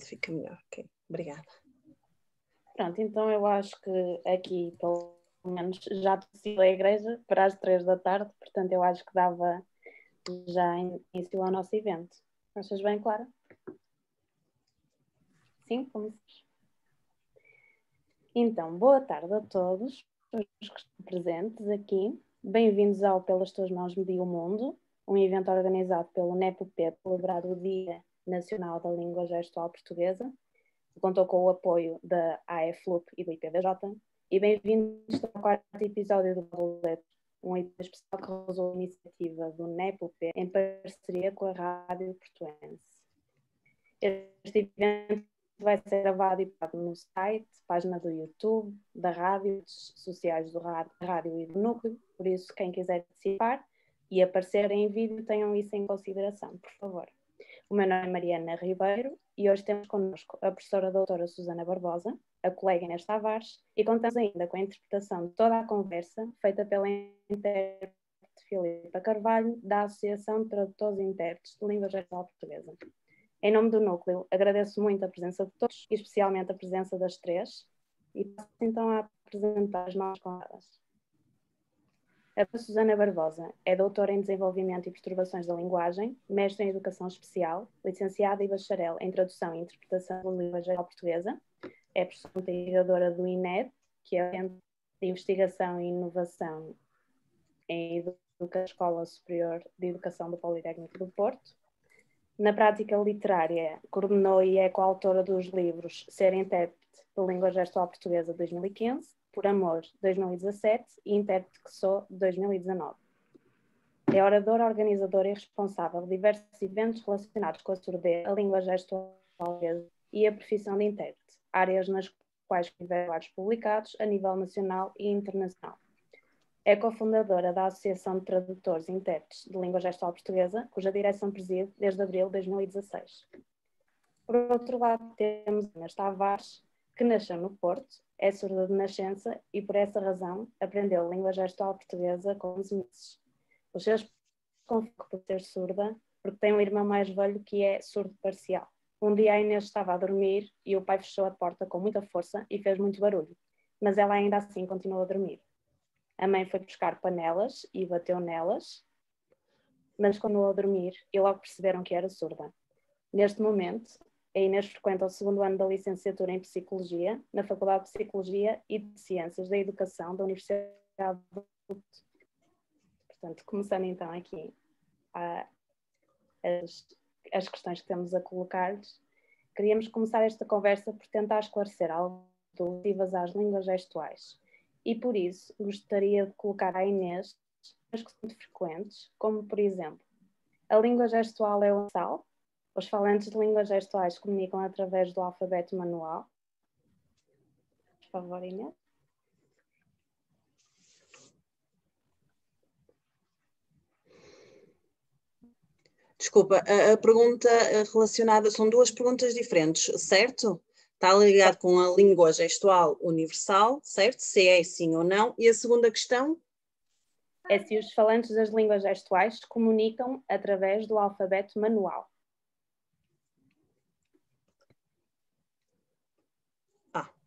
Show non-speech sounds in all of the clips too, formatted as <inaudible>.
fica melhor. Ok, obrigada. Pronto, então eu acho que aqui, pelo menos, já decidiu a igreja para as três da tarde, portanto eu acho que dava já início ao nosso evento. Achas bem, Clara? Sim, começamos. Então, boa tarde a todos os presentes aqui. Bem-vindos ao Pelas Tuas Mãos Media o Mundo, um evento organizado pelo NEPOP, celebrado o Dia Nacional da Língua Gestual Portuguesa, que contou com o apoio da AFLUP e do IPDJ. E bem-vindos ao quarto episódio do Boleto, um evento especial que realizou a iniciativa do NEPOP em parceria com a Rádio Portuense. Este evento vai ser gravado e postado no site, página do YouTube, da rádio, redes sociais do rádio e do núcleo. Por isso, quem quiser participar e aparecer em vídeo, tenham isso em consideração, por favor. O meu nome é Mariana Ribeiro e hoje temos connosco a professora doutora Susana Barbosa, a colega Inês Tavares, e contamos ainda com a interpretação de toda a conversa feita pela intérprete Filipa Carvalho, da Associação de Tradutores e Intérpretes de Língua Geral Portuguesa. Em nome do núcleo, agradeço muito a presença de todos, e especialmente a presença das três, e passo então a apresentar as novas convidadas. A Susana Barbosa é doutora em Desenvolvimento e Perturbações da Linguagem, mestre em Educação Especial, licenciada e bacharel em Tradução e Interpretação da Língua Geral Portuguesa, é professora investigadora do INED, que é o Centro de Investigação e Inovação em Educação Escola Superior de Educação do Politécnico do Porto, na prática literária, coordenou e é coautora dos livros Ser Intérprete de Língua Gestual Portuguesa 2015, Por Amor 2017 e Intérprete que Sou 2019. É oradora, organizadora e responsável de diversos eventos relacionados com a surdez, a língua gestual e a profissão de intérprete, áreas nas quais tiveram vários publicados a nível nacional e internacional. É cofundadora da Associação de Tradutores e Intérpretes de Língua Gestual Portuguesa, cuja direção preside desde abril de 2016. Por outro lado, temos Inês Tavares, que nasceu no Porto, é surda de nascença e, por essa razão, aprendeu língua gestual portuguesa com 11 meses. Os seus confirmam por ser surda, porque tem um irmão mais velho que é surdo parcial. Um dia a Inês estava a dormir e o pai fechou a porta com muita força e fez muito barulho, mas ela ainda assim continuou a dormir. A mãe foi buscar panelas e bateu nelas, mas quando a dormir, e logo perceberam que era surda. Neste momento, a Inês frequenta o segundo ano da licenciatura em Psicologia, na Faculdade de Psicologia e de Ciências da Educação da Universidade do Portanto, começando então aqui a, as, as questões que temos a colocar-lhes, queríamos começar esta conversa por tentar esclarecer algo relativas às línguas gestuais. E por isso gostaria de colocar a Inês as que são muito frequentes, como por exemplo, a língua gestual é universal, os falantes de línguas gestuais comunicam através do alfabeto manual. Por favor, Inês. Desculpa, a, a, pergunta relacionada, são duas perguntas diferentes, certo? Está ligado com a língua gestual universal, certo? Se é sim ou não. E a segunda questão? É se os falantes das línguas gestuais comunicam através do alfabeto manual.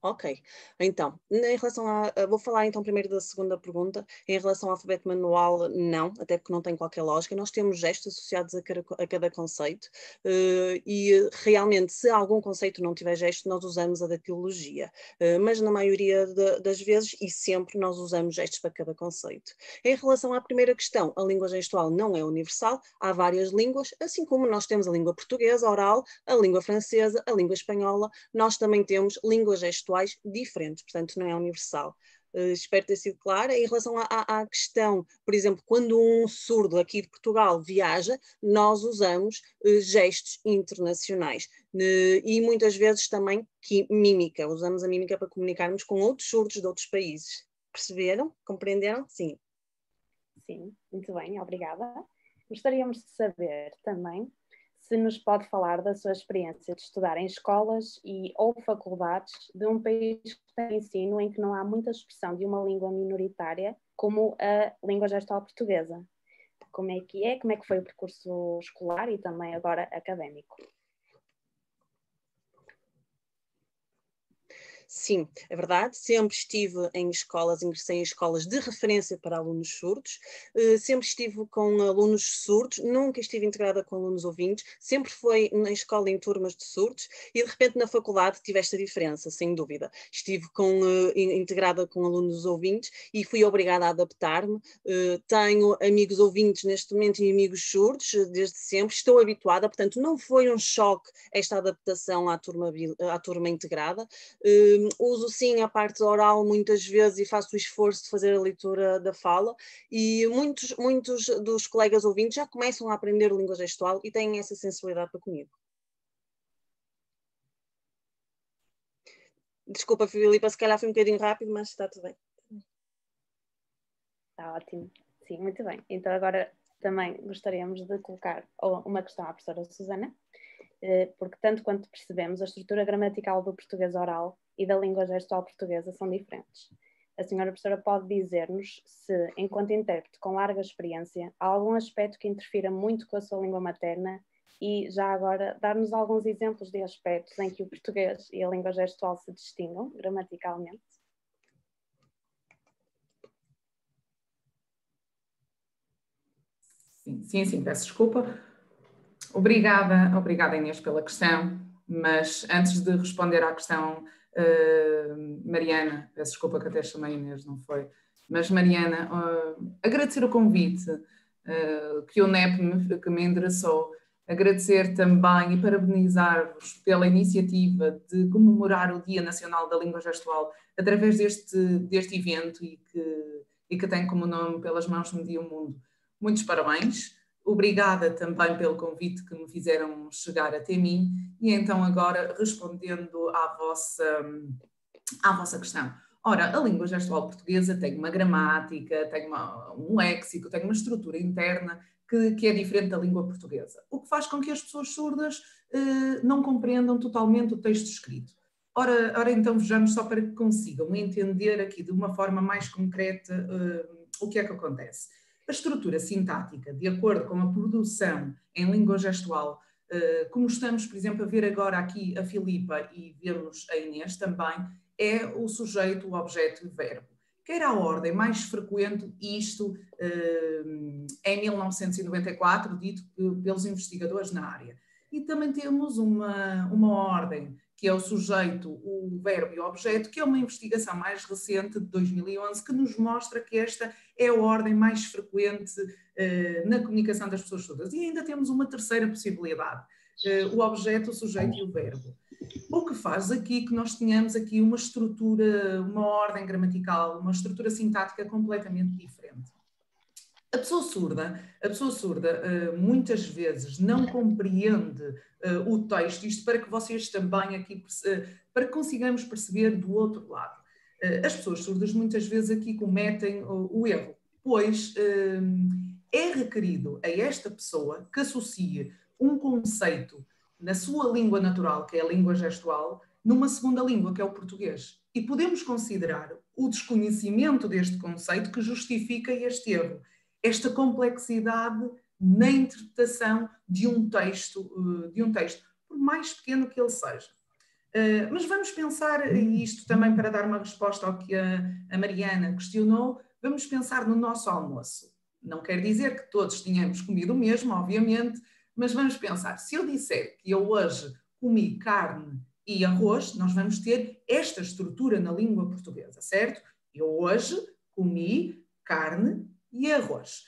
Ok, então, em relação a, vou falar então primeiro da segunda pergunta, em relação ao alfabeto manual, não, até porque não tem qualquer lógica, nós temos gestos associados a cada, a cada conceito uh, e realmente se algum conceito não tiver gesto, nós usamos a datilogia, uh, mas na maioria de, das vezes e sempre nós usamos gestos para cada conceito. Em relação à primeira questão, a língua gestual não é universal, há várias línguas, assim como nós temos a língua portuguesa oral, a língua francesa, a língua espanhola, nós também temos língua gestual intelectuais diferentes, portanto não é universal. Uh, espero ter sido clara. Em relação à, questão, por exemplo, quando um surdo aqui de Portugal viaja, nós usamos uh, gestos internacionais uh, e muitas vezes também mímica, usamos a mímica para comunicarmos com outros surdos de outros países. Perceberam? Compreenderam? Sim. Sim, muito bem, obrigada. Gostaríamos de saber também se nos pode falar da sua experiência de estudar em escolas e ou faculdades de um país que tem ensino em que não há muita expressão de uma língua minoritária como a língua gestual portuguesa. Como é que é? Como é que foi o percurso escolar e também agora académico? Sim, é verdade. Sempre estive em escolas, ingressei em escolas de referência para alunos surdos, uh, sempre estive com alunos surdos, nunca estive integrada com alunos ouvintes, sempre foi na escola em turmas de surdos e de repente na faculdade tive esta diferença, sem dúvida. Estive com, uh, integrada com alunos ouvintes e fui obrigada a adaptar-me. Uh, tenho amigos ouvintes neste momento e amigos surdos desde sempre, estou habituada, portanto não foi um choque esta adaptação à turma, à turma integrada uso sim a parte oral muitas vezes e faço o esforço de fazer a leitura da fala e muitos, muitos dos colegas ouvintes já começam a aprender língua gestual e têm essa sensibilidade para comigo. Desculpa, Filipa, se calhar foi um bocadinho rápido, mas está tudo bem. Está ótimo. Sim, muito bem. Então agora também gostaríamos de colocar uma questão à professora Susana, porque tanto quanto percebemos, a estrutura gramatical do português oral e da língua gestual portuguesa são diferentes. A senhora professora pode dizer-nos se, enquanto intérprete com larga experiência, há algum aspecto que interfira muito com a sua língua materna e, já agora, dar-nos alguns exemplos de aspectos em que o português e a língua gestual se distingam gramaticalmente? Sim, sim, peço desculpa. Obrigada, obrigada Inês pela questão, mas antes de responder à questão Uh, Mariana, peço desculpa que até chamei Inês, não foi? Mas Mariana, uh, agradecer o convite uh, que o NEP me, que me endereçou, agradecer também e parabenizar-vos pela iniciativa de comemorar o Dia Nacional da Língua Gestual através deste, deste evento e que, e que tem como nome Pelas Mãos Media o Mundo. Muitos parabéns. Obrigada também pelo convite que me fizeram chegar até mim e então agora respondendo à vossa, à vossa questão. Ora, a língua gestual portuguesa tem uma gramática, tem uma, um léxico, tem uma estrutura interna que, que, é diferente da língua portuguesa, o que faz com que as pessoas surdas eh, não compreendam totalmente o texto escrito. Ora, ora, então vejamos só para que consigam entender aqui de uma forma mais concreta eh, o que é que acontece. Estrutura sintática, de acordo com a produção em língua gestual, eh, como estamos, por exemplo, a ver agora aqui a Filipa e vemos a Inês também, é o sujeito, o objeto e o verbo. Que era a ordem mais frequente, isto eh, em 1994, dito pelos investigadores na área. E também temos uma, uma ordem que é o sujeito, o verbo e o objeto, que é uma investigação mais recente de 2011 que nos mostra que esta é a ordem mais frequente uh, na comunicação das pessoas surdas. E ainda temos uma terceira possibilidade, uh, o objeto, o sujeito e o verbo. O que faz aqui que nós tenhamos aqui uma estrutura, uma ordem gramatical, uma estrutura sintática completamente diferente. A pessoa surda, a pessoa surda uh, muitas vezes não compreende uh, o texto, isto para que vocês também aqui, uh, para que consigamos perceber do outro lado. as pessoas surdas muitas vezes aqui cometem o erro, pois é requerido a esta pessoa que associe um conceito na sua língua natural, que é a língua gestual, numa segunda língua, que é o português. E podemos considerar o desconhecimento deste conceito que justifica este erro esta complexidade na interpretação de um texto, eh, de um texto, por mais pequeno que ele seja. Eh, mas vamos pensar, e isto também para dar uma resposta ao que a, Mariana questionou, vamos pensar no nosso almoço. Não quer dizer que todos tenhamos comido o mesmo, obviamente, mas vamos pensar, se eu disser que eu hoje comi carne e arroz, nós vamos ter esta estrutura na língua portuguesa, certo? Eu hoje comi carne e arroz.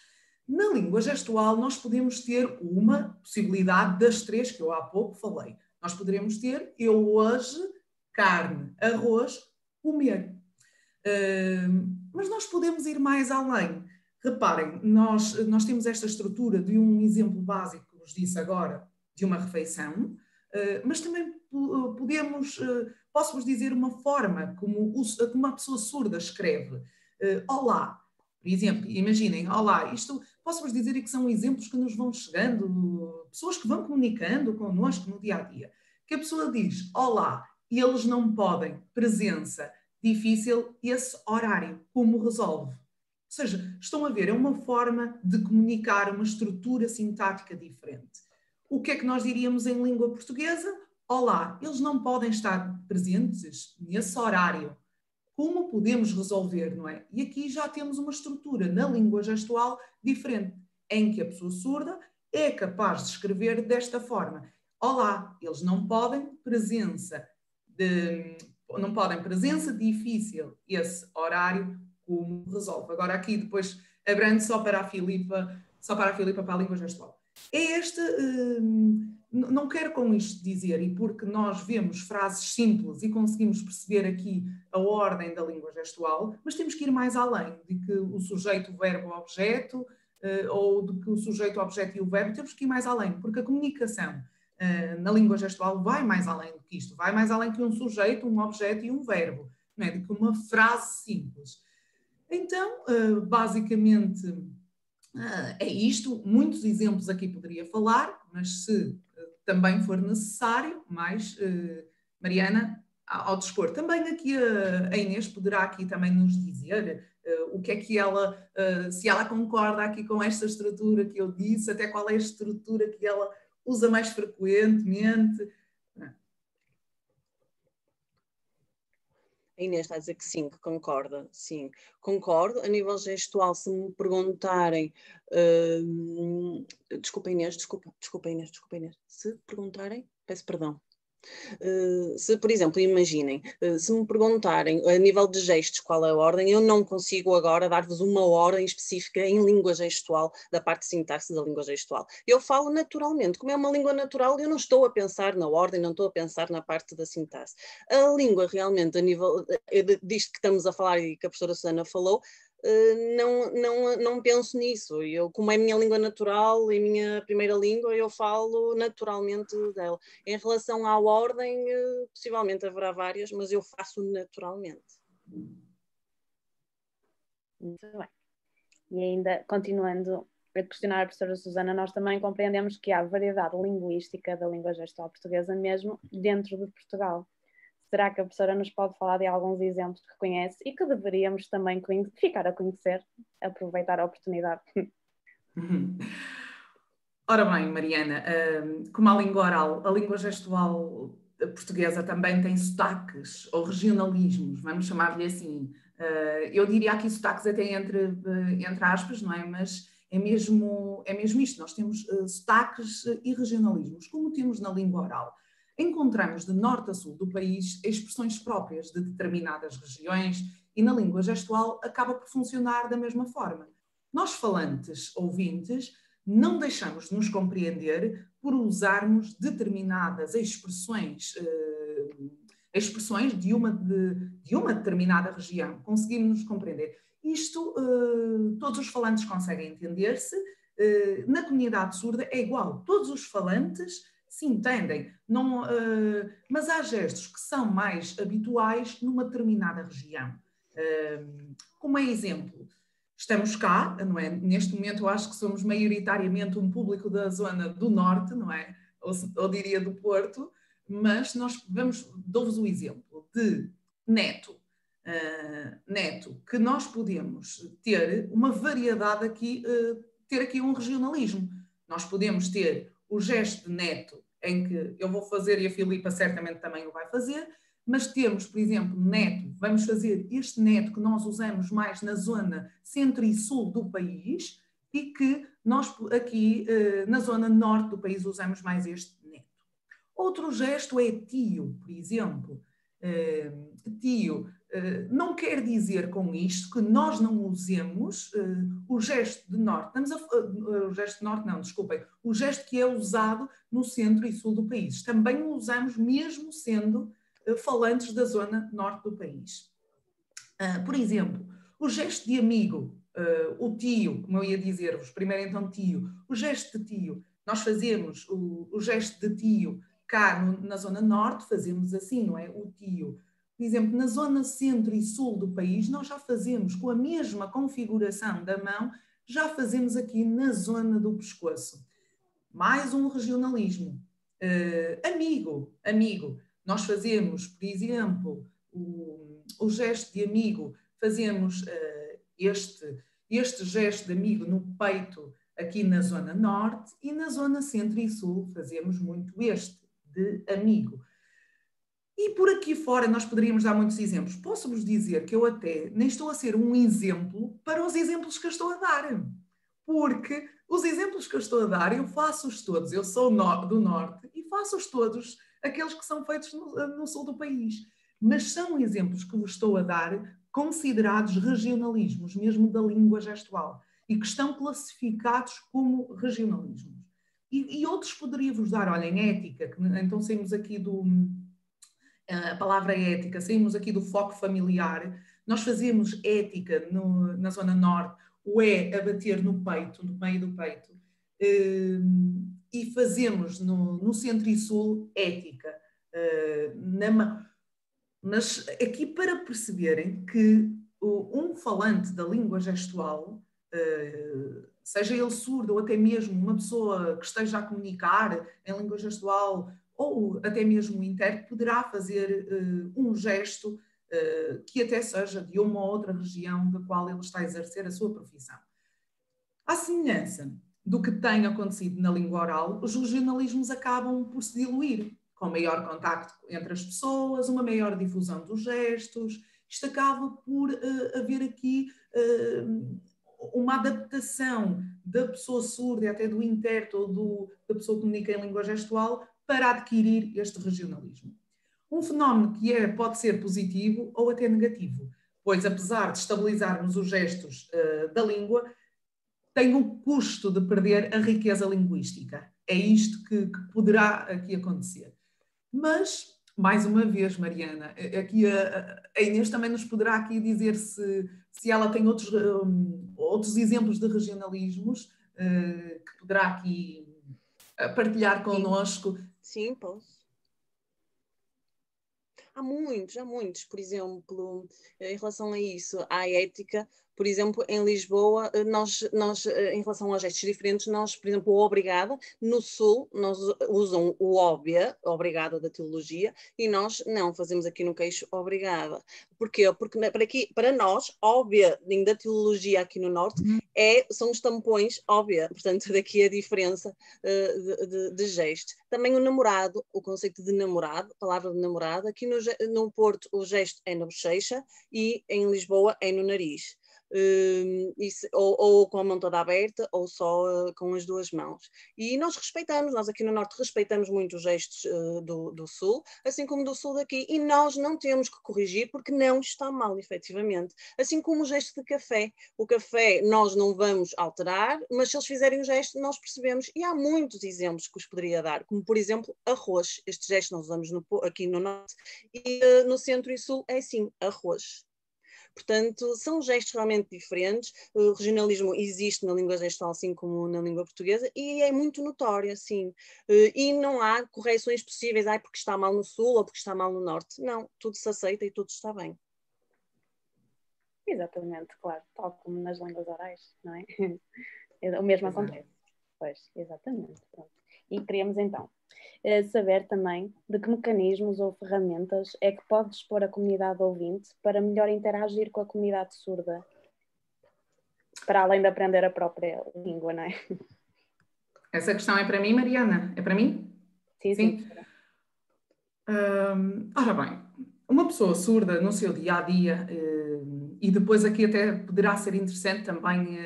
Na língua gestual, nós podemos ter uma possibilidade das três que eu há pouco falei. Nós poderemos ter eu hoje, carne, arroz, comer. Uh, mas nós podemos ir mais além. Reparem, nós, nós temos esta estrutura de um exemplo básico que vos disse agora, de uma refeição, uh, mas também podemos, uh, posso-vos dizer uma forma como, como uma pessoa surda escreve. Olá, por exemplo, imaginem, olá, isto posso-vos dizer que são exemplos que nos vão chegando, pessoas que vão comunicando connosco no dia a dia. Que a pessoa diz, olá, eles não podem, presença, difícil, esse horário, como resolve? Ou seja, estão a ver, é uma forma de comunicar uma estrutura sintática diferente. O que é que nós diríamos em língua portuguesa? Olá, eles não podem estar presentes nesse horário. Como podemos resolver, não é? E aqui já temos uma estrutura na língua gestual diferente, em que a pessoa surda é capaz de escrever desta forma. Olá, eles não podem presença de, não podem presença difícil esse horário como resolve. Agora aqui depois abrando só para a Filipa, só para a Filipa para a língua gestual. É este, hum, não quero com isto dizer, e porque nós vemos frases simples e conseguimos perceber aqui a ordem da língua gestual, mas temos que ir mais além de que o sujeito, o verbo, o objeto, eh, ou de que o sujeito, o objeto e o verbo, temos que ir mais além, porque a comunicação eh, na língua gestual vai mais além do que isto, vai mais além que um sujeito, um objeto e um verbo, não é? de que uma frase simples. Então, eh, basicamente, é isto. Muitos exemplos aqui poderia falar, mas se também for necessário, mais Mariana, ao dispor. Também aqui a Inês poderá aqui também nos dizer uh, o que é que ela, uh, se ela concorda aqui com esta estrutura que eu disse, até qual é a estrutura que ela usa mais frequentemente. A Inês está a dizer que sim, que concorda, sim, concordo. A nível gestual, se me perguntarem, uh, desculpa Inês, desculpa, desculpa Inês, desculpa Inês, se perguntarem, peço perdão. Uh, se, por exemplo, imaginem, uh, se me perguntarem a nível de gestos qual é a ordem, eu não consigo agora dar-vos uma ordem específica em língua gestual, da parte sintaxe da língua gestual. Eu falo naturalmente, como é uma língua natural, eu não estou a pensar na ordem, não estou a pensar na parte da sintaxe. A língua realmente, a nível uh, disto que estamos a falar e que a professora Susana falou, eh, não, não, não penso nisso. Eu, como é minha língua natural e minha primeira língua, eu falo naturalmente dela. Em relação à ordem, eh, possivelmente haverá várias, mas eu faço naturalmente. Muito bem. E ainda, continuando a questionar a professora Susana, nós também compreendemos que há variedade linguística da língua gestual portuguesa mesmo dentro de Portugal. Será que a professora nos pode falar de alguns exemplos que conhece e que deveríamos também ficar a conhecer, aproveitar a oportunidade? <laughs> Ora bem, Mariana, hum, como a língua oral, a língua gestual portuguesa também tem sotaques ou regionalismos, vamos chamar-lhe assim. Uh, eu diria aqui sotaques até entre, entre aspas, não é? Mas é mesmo, é mesmo isto, nós temos sotaques e regionalismos, como temos na língua oral encontramos de norte a sul do país expressões próprias de determinadas regiões e na língua gestual acaba por funcionar da mesma forma. Nós, falantes, ouvintes, não deixamos de nos compreender por usarmos determinadas expressões, eh, expressões de uma, de, de, uma determinada região. Conseguimos nos compreender. Isto, eh, todos os falantes conseguem entender-se. Eh, na comunidade surda é igual. Todos os falantes se entendem, não, uh, mas há gestos que são mais habituais numa determinada região. Uh, como é exemplo, estamos cá, não é? Neste momento eu acho que somos maioritariamente um público da zona do norte, não é? Ou, ou diria do Porto, mas nós vamos, dou-vos o exemplo de neto. Uh, neto, que nós podemos ter uma variedade aqui, ter aqui um regionalismo. Nós podemos ter o gesto de neto em que eu vou fazer e a Filipa certamente também o vai fazer, mas temos, por exemplo, neto, vamos fazer este neto que nós usamos mais na zona centro e sul do país e que nós aqui eh, na zona norte do país usamos mais este neto. Outro gesto é tio, por exemplo. Eh, tio, não quer dizer com isto que nós não usemos o gesto de norte. A, o gesto de norte, não, desculpem. O gesto que é usado no centro e sul do país. Também o usamos mesmo sendo falantes da zona norte do país. Por exemplo, o gesto de amigo, o tio, como eu ia dizer-vos, primeiro então tio, o gesto de tio, nós fazemos o, o gesto de tio cá no, na zona norte, fazemos assim, não é? O tio. Por exemplo, na zona centro e sul do país, nós já fazemos com a mesma configuração da mão, já fazemos aqui na zona do pescoço mais um regionalismo. Uh, amigo, amigo. Nós fazemos, por exemplo, o, o gesto de amigo, fazemos uh, este, este gesto de amigo no peito aqui na zona norte e na zona centro e sul fazemos muito este de amigo. E por aqui fora nós poderíamos dar muitos exemplos. Posso-vos dizer que eu até nem estou a ser um exemplo para os exemplos que eu estou a dar. Porque os exemplos que eu estou a dar, eu faço-os todos. Eu sou do Norte e faço-os todos aqueles que são feitos no, no sul do país. Mas são exemplos que vos estou a dar considerados regionalismos, mesmo da língua gestual, e que estão classificados como regionalismos. E, e outros poderia-vos dar, olha, em ética, que, então saímos aqui do, a palavra ética, saímos aqui do foco familiar, nós fazemos ética no, na Zona Norte, o é a bater no peito, no meio do peito, hum, e fazemos no, no Centro e Sul ética. Hum, na, mas aqui para perceberem que um falante da língua gestual, hum, seja ele surdo ou até mesmo uma pessoa que esteja a comunicar em língua gestual ou até mesmo o intérprete poderá fazer uh, um gesto uh, que até seja de uma ou outra região da qual ele está a exercer a sua profissão. À semelhança do que tem acontecido na língua oral, os regionalismos acabam por se diluir, com maior contacto entre as pessoas, uma maior difusão dos gestos. Isto acaba por uh, haver aqui uma adaptação da pessoa surda, até do intérprete ou do, da pessoa que comunica em língua gestual, para adquirir este regionalismo. Um fenómeno que é, pode ser positivo ou até negativo, pois apesar de estabilizarmos os gestos uh, da língua, tem o custo de perder a riqueza linguística. É isto que, que poderá aqui acontecer. Mas, mais uma vez, Mariana, aqui a, a Inês também nos poderá aqui dizer se, se ela tem outros, um, outros exemplos de regionalismos uh, que poderá aqui partilhar connosco Sim, posso. Há muitos, há muitos. Por exemplo, em relação a isso, à ética, por exemplo, em Lisboa, eh, nós, nós eh, em relação a gestos diferentes, nós, por exemplo, o obrigada, no Sul, nós usam o óbvia, obrigada da teologia, e nós não, fazemos aqui no queixo obrigada. Porquê? Porque para, aqui, para nós, óbvia da teologia aqui no Norte uhum. é, são os tampões óbvia, portanto, daqui a diferença uh, de, de, de gesto. Também o namorado, o conceito de namorado, palavra de namorado, aqui no, no Porto o gesto é na bochecha e em Lisboa é no nariz. Hum, ou, ou, com a mão toda aberta ou só uh, com as duas mãos. E nós respeitamos, nós aqui no Norte respeitamos muito os gestos uh, do, do Sul, assim como do Sul daqui, e nós não temos que corrigir porque não está mal, efetivamente. Assim como o gesto de café. O café nós não vamos alterar, mas se eles fizerem o gesto, nós percebemos, e há muitos exemplos que os poderia dar, como por exemplo arroz. Este gesto nós usamos no, aqui no Norte, e uh, no Centro e Sul é sim, arroz. Portanto, são gestos realmente diferentes. O regionalismo existe na língua gestual, assim como na língua portuguesa, e é muito notório, assim. E não há correções possíveis, ah, porque está mal no sul ou porque está mal no norte. Não, tudo se aceita e tudo está bem. Exatamente, claro, tal como nas línguas orais, não é? <laughs> O mesmo acontece. Pois, exatamente. Pronto. E queríamos então é saber também de que mecanismos ou ferramentas é que pode dispor a comunidade ouvinte para melhor interagir com a comunidade surda, para além de aprender a própria língua, não é? Essa questão é para mim, Mariana? É para mim? Sim, sim. sim. Hum, ora bem, uma pessoa surda no seu dia a dia, hum, e depois aqui até poderá ser interessante também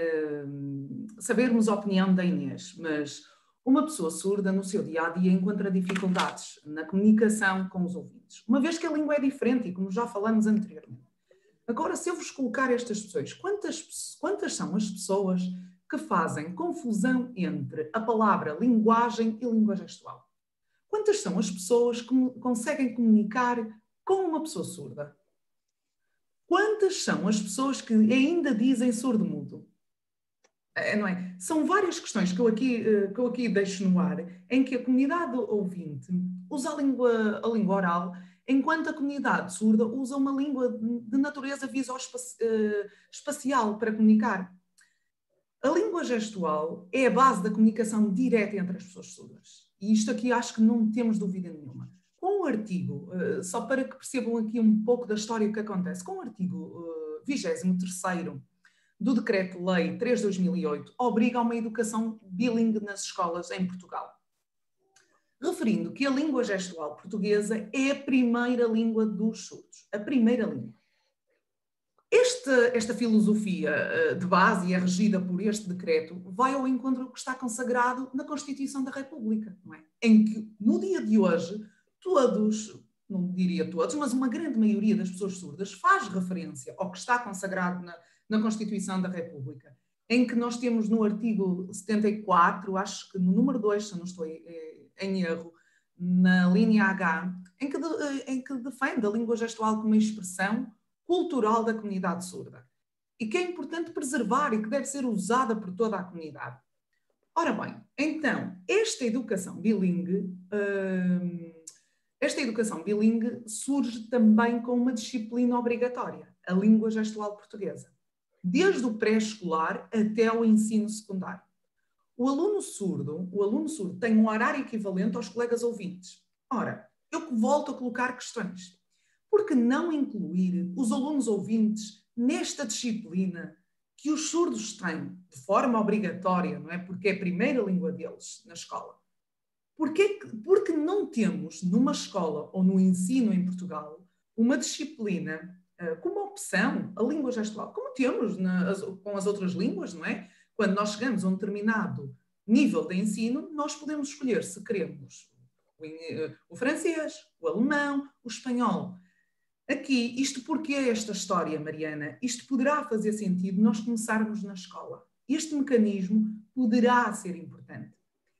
hum, sabermos a opinião da Inês, mas uma pessoa surda, no seu dia a dia, encontra dificuldades na comunicação com os ouvintes, uma vez que a língua é diferente e como já falamos anteriormente. Agora, se eu vos colocar estas pessoas, quantas, quantas são as pessoas que fazem confusão entre a palavra linguagem e língua gestual? Quantas são as pessoas que conseguem comunicar com uma pessoa surda? Quantas são as pessoas que ainda dizem surdo-mudo? É, não é? São várias questões que eu, aqui, eh, que eu aqui deixo no ar, em que a comunidade ouvinte usa a língua, a língua oral, enquanto a comunidade surda usa uma língua de natureza visoespacial eh, para comunicar. A língua gestual é a base da comunicação direta entre as pessoas surdas. E isto aqui acho que não temos dúvida nenhuma. Com o artigo, eh, só para que percebam aqui um pouco da história que acontece, com o artigo 23 do Decreto-Lei 3 de 2008 obriga a uma educação bilingue nas escolas em Portugal. referindo que a língua gestual portuguesa é a primeira língua dos surdos, a primeira língua. Este, esta filosofia eh, de base e é regida por este decreto vai ao encontro do que está consagrado na Constituição da República, é? em que no dia de hoje todos, não diria todos, mas uma grande maioria das pessoas surdas faz referência ao que está consagrado na, na Constituição da República, em que nós temos no artigo 74, acho que no número 2, se não estou eh, em erro, na linha H, em que, eh, em que defende a língua gestual como expressão cultural da comunidade surda e que é importante preservar e que deve ser usada por toda a comunidade. Ora bem, então, esta educação bilingue, hum, esta educação bilingue surge também com uma disciplina obrigatória, a língua gestual portuguesa, desde o pré-escolar até o ensino secundário. O aluno surdo, o aluno surdo tem um horário equivalente aos colegas ouvintes. Ora, eu volto a colocar questões. Por que não incluir os alunos ouvintes nesta disciplina que os surdos têm de forma obrigatória, não é? Porque é a primeira língua deles na escola. Porquê, porque não temos numa escola ou no ensino em Portugal uma disciplina como opção, a língua gestual, como temos na, as, com as outras línguas, não é? Quando nós chegamos a um determinado nível de ensino, nós podemos escolher se queremos o, eh, o francês, o alemão, o espanhol. Aqui, isto porque é esta história, Mariana? Isto poderá fazer sentido nós começarmos na escola. Este mecanismo poderá ser importante.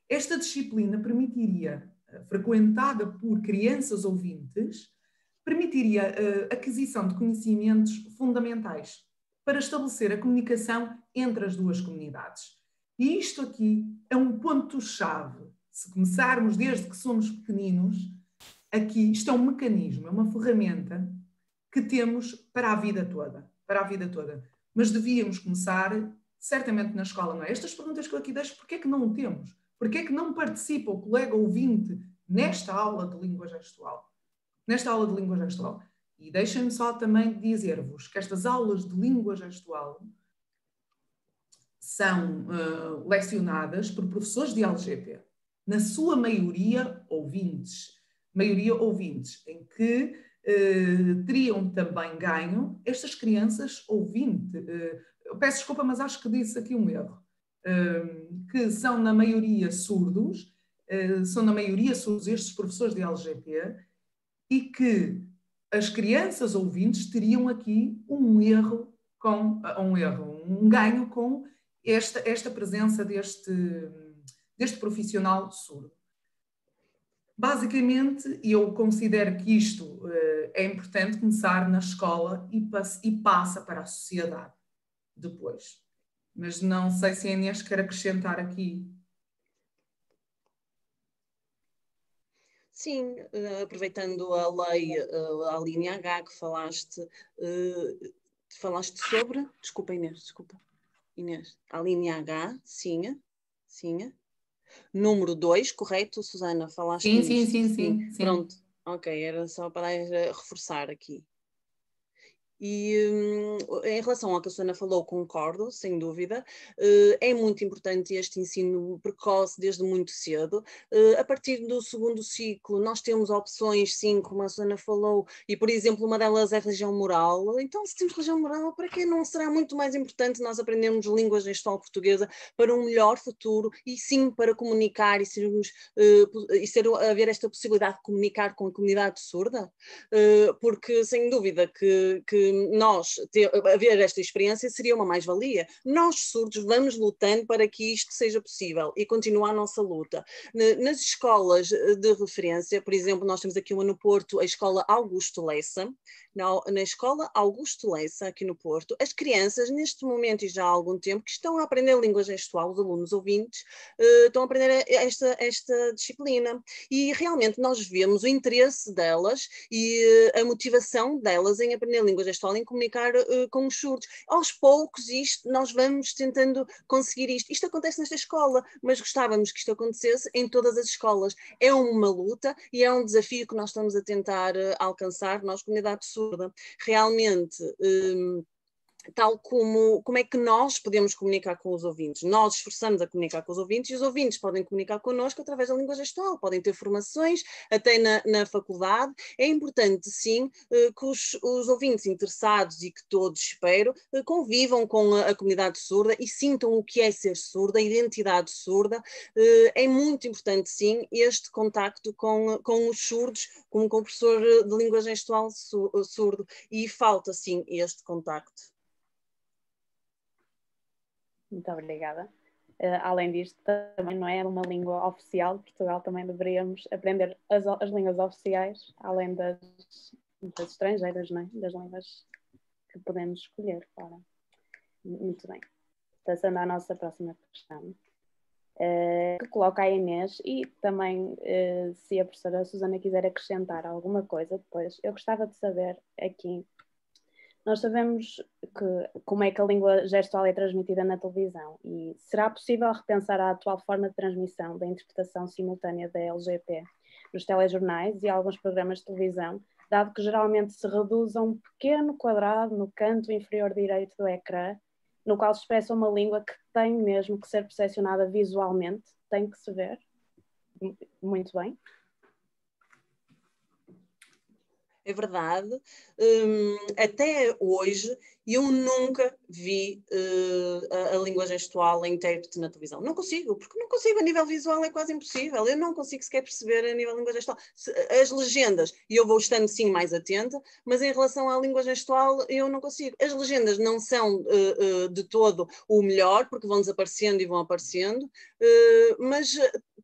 Esta disciplina permitiria, eh, frequentada por crianças ouvintes, permitiria a eh, aquisição de conhecimentos fundamentais para estabelecer a comunicação entre as duas comunidades. E isto aqui é um ponto-chave. Se começarmos desde que somos pequeninos, aqui isto é um mecanismo, é uma ferramenta que temos para a vida toda, para a vida toda. Mas devíamos começar certamente na escola, não é? Estas perguntas que eu aqui deixo, porquê é que não o temos? Porquê é que não participa o colega ouvinte nesta aula de língua gestual? Nesta aula de língua gestual. E deixem-me só também dizer-vos que estas aulas de língua gestual são uh, lecionadas por professores de LGP, na sua maioria ouvintes, maioria ouvintes, em que uh, teriam também ganho estas crianças ouvinte. Uh, peço desculpa, mas acho que disse aqui um erro. Que são na maioria surdos, são na maioria surdos estes professores de LGP, e que as crianças ouvintes teriam aqui um erro com um erro, um ganho com esta, esta presença deste, deste profissional surdo. Basicamente, eu considero que isto uh, é importante começar na escola e, pass e passa para a sociedade depois. Mas não sei se a Inês quer acrescentar aqui. Sim, uh, aproveitando a lei, uh, a linha H que falaste, falaste sobre. Desculpa, Inês, desculpa. Inês, a linha H, sim, sim. Número 2, correto, Susana? Falaste sim, sim, sim, sim. Pronto, ok, era só para reforçar aqui. E um, em relação ao que a Susana falou, concordo, sem dúvida. Uh, é muito importante este ensino precoce desde muito cedo. Uh, a partir do segundo ciclo, nós temos opções, sim, como a Susana falou, e por exemplo, uma delas é religião moral. Então, se temos religião moral, para que não será muito mais importante nós aprendermos línguas gestual portuguesa para um melhor futuro e sim para comunicar e, sermos, uh, e ser, haver esta possibilidade de comunicar com a comunidade surda? porque, sem dúvida, que, que nós ter, haver esta experiência seria uma mais-valia. Nós, surdos, vamos lutando para que isto seja possível e continua a nossa luta. Nas escolas de referência, por exemplo, nós temos aqui uma no Porto, a Escola Augusto Lessa, na, na Escola Augusto Lessa, aqui no Porto, as crianças, neste momento e já há algum tempo, que estão a aprender língua gestual, os alunos ouvintes, uh, estão a aprender esta, esta disciplina. E realmente nós vemos o interesse delas e uh, a motivação delas em aprender língua gestual, em comunicar uh, com os surdos. Aos poucos, isto, nós vamos tentando conseguir isto. Isto acontece nesta escola, mas gostávamos que isto acontecesse em todas as escolas. É uma luta e é um desafio que nós estamos a tentar alcançar, nós, comunidade surda. Realmente. Um, tal como como é que nós podemos comunicar com os ouvintes. Nós esforçamos a comunicar com os ouvintes e os ouvintes podem comunicar connosco através da língua gestual, podem ter formações até na, na faculdade. É importante, sim, eh, que os, os ouvintes interessados e que todos espero eh, convivam com a, a, comunidade surda e sintam o que é ser surda, a identidade surda. Eh, é muito importante, sim, este contacto com, com os surdos, como com o professor de língua gestual surdo, e falta, sim, este contacto. Muito obrigada. Uh, além disto, também não é uma língua oficial de Portugal, também deveríamos aprender as, as línguas oficiais, além das, das estrangeiras, não é? das línguas que podemos escolher. Claro. Muito bem. Passando à nossa próxima questão, uh, que coloca a Inês e também, uh, se a professora Susana quiser acrescentar alguma coisa depois, eu gostava de saber aqui nós sabemos que, como é que a língua gestual é transmitida na televisão e será possível repensar a atual forma de transmissão da interpretação simultânea da LGP nos telejornais e alguns programas de televisão, dado que geralmente se reduz a um pequeno quadrado no canto inferior direito do ecrã, no qual se expressa uma língua que tem mesmo que ser percepcionada visualmente, tem que se ver. Muito bem é verdade. Um, até hoje eu nunca vi uh, a, a, língua gestual em intérprete na televisão. Não consigo, porque não consigo, a nível visual é quase impossível. Eu não consigo sequer perceber a nível língua gestual. As legendas, e eu vou estando sim mais atenta, mas em relação à língua gestual eu não consigo. As legendas não são uh, uh, de todo o melhor, porque vão desaparecendo e vão aparecendo, mas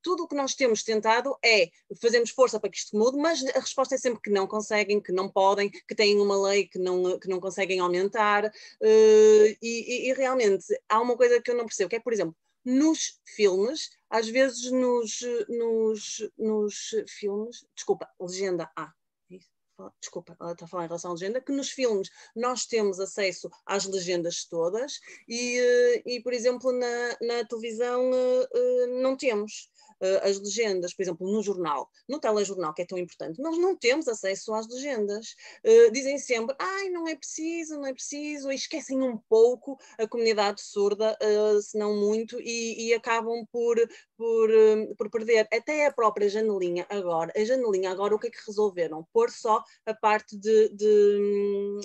tudo o que nós temos tentado é fazermos força para que isto mude, mas a resposta é sempre que não conseguem, que não podem, que têm uma lei que não, que não conseguem aumentar. Uh, e, e, realmente há uma coisa que eu não percebo, que é, por exemplo, nos filmes, às vezes nos, nos, nos filmes, desculpa, legenda A. Desculpa, ela está a falar em relação à legenda, que nos filmes nós temos acesso às legendas todas e, eh, e por exemplo, na, na televisão eh, não temos. Eh, as legendas, por exemplo, no jornal, no telejornal, que é tão importante, nós não temos acesso às legendas. Uh, dizem sempre, ai, não é preciso, não é preciso, e esquecem um pouco a comunidade surda, uh, se não muito, e, e acabam por, por, uh, por perder até a própria janelinha agora. A janelinha agora, o que é que resolveram? Pôr só a parte de, de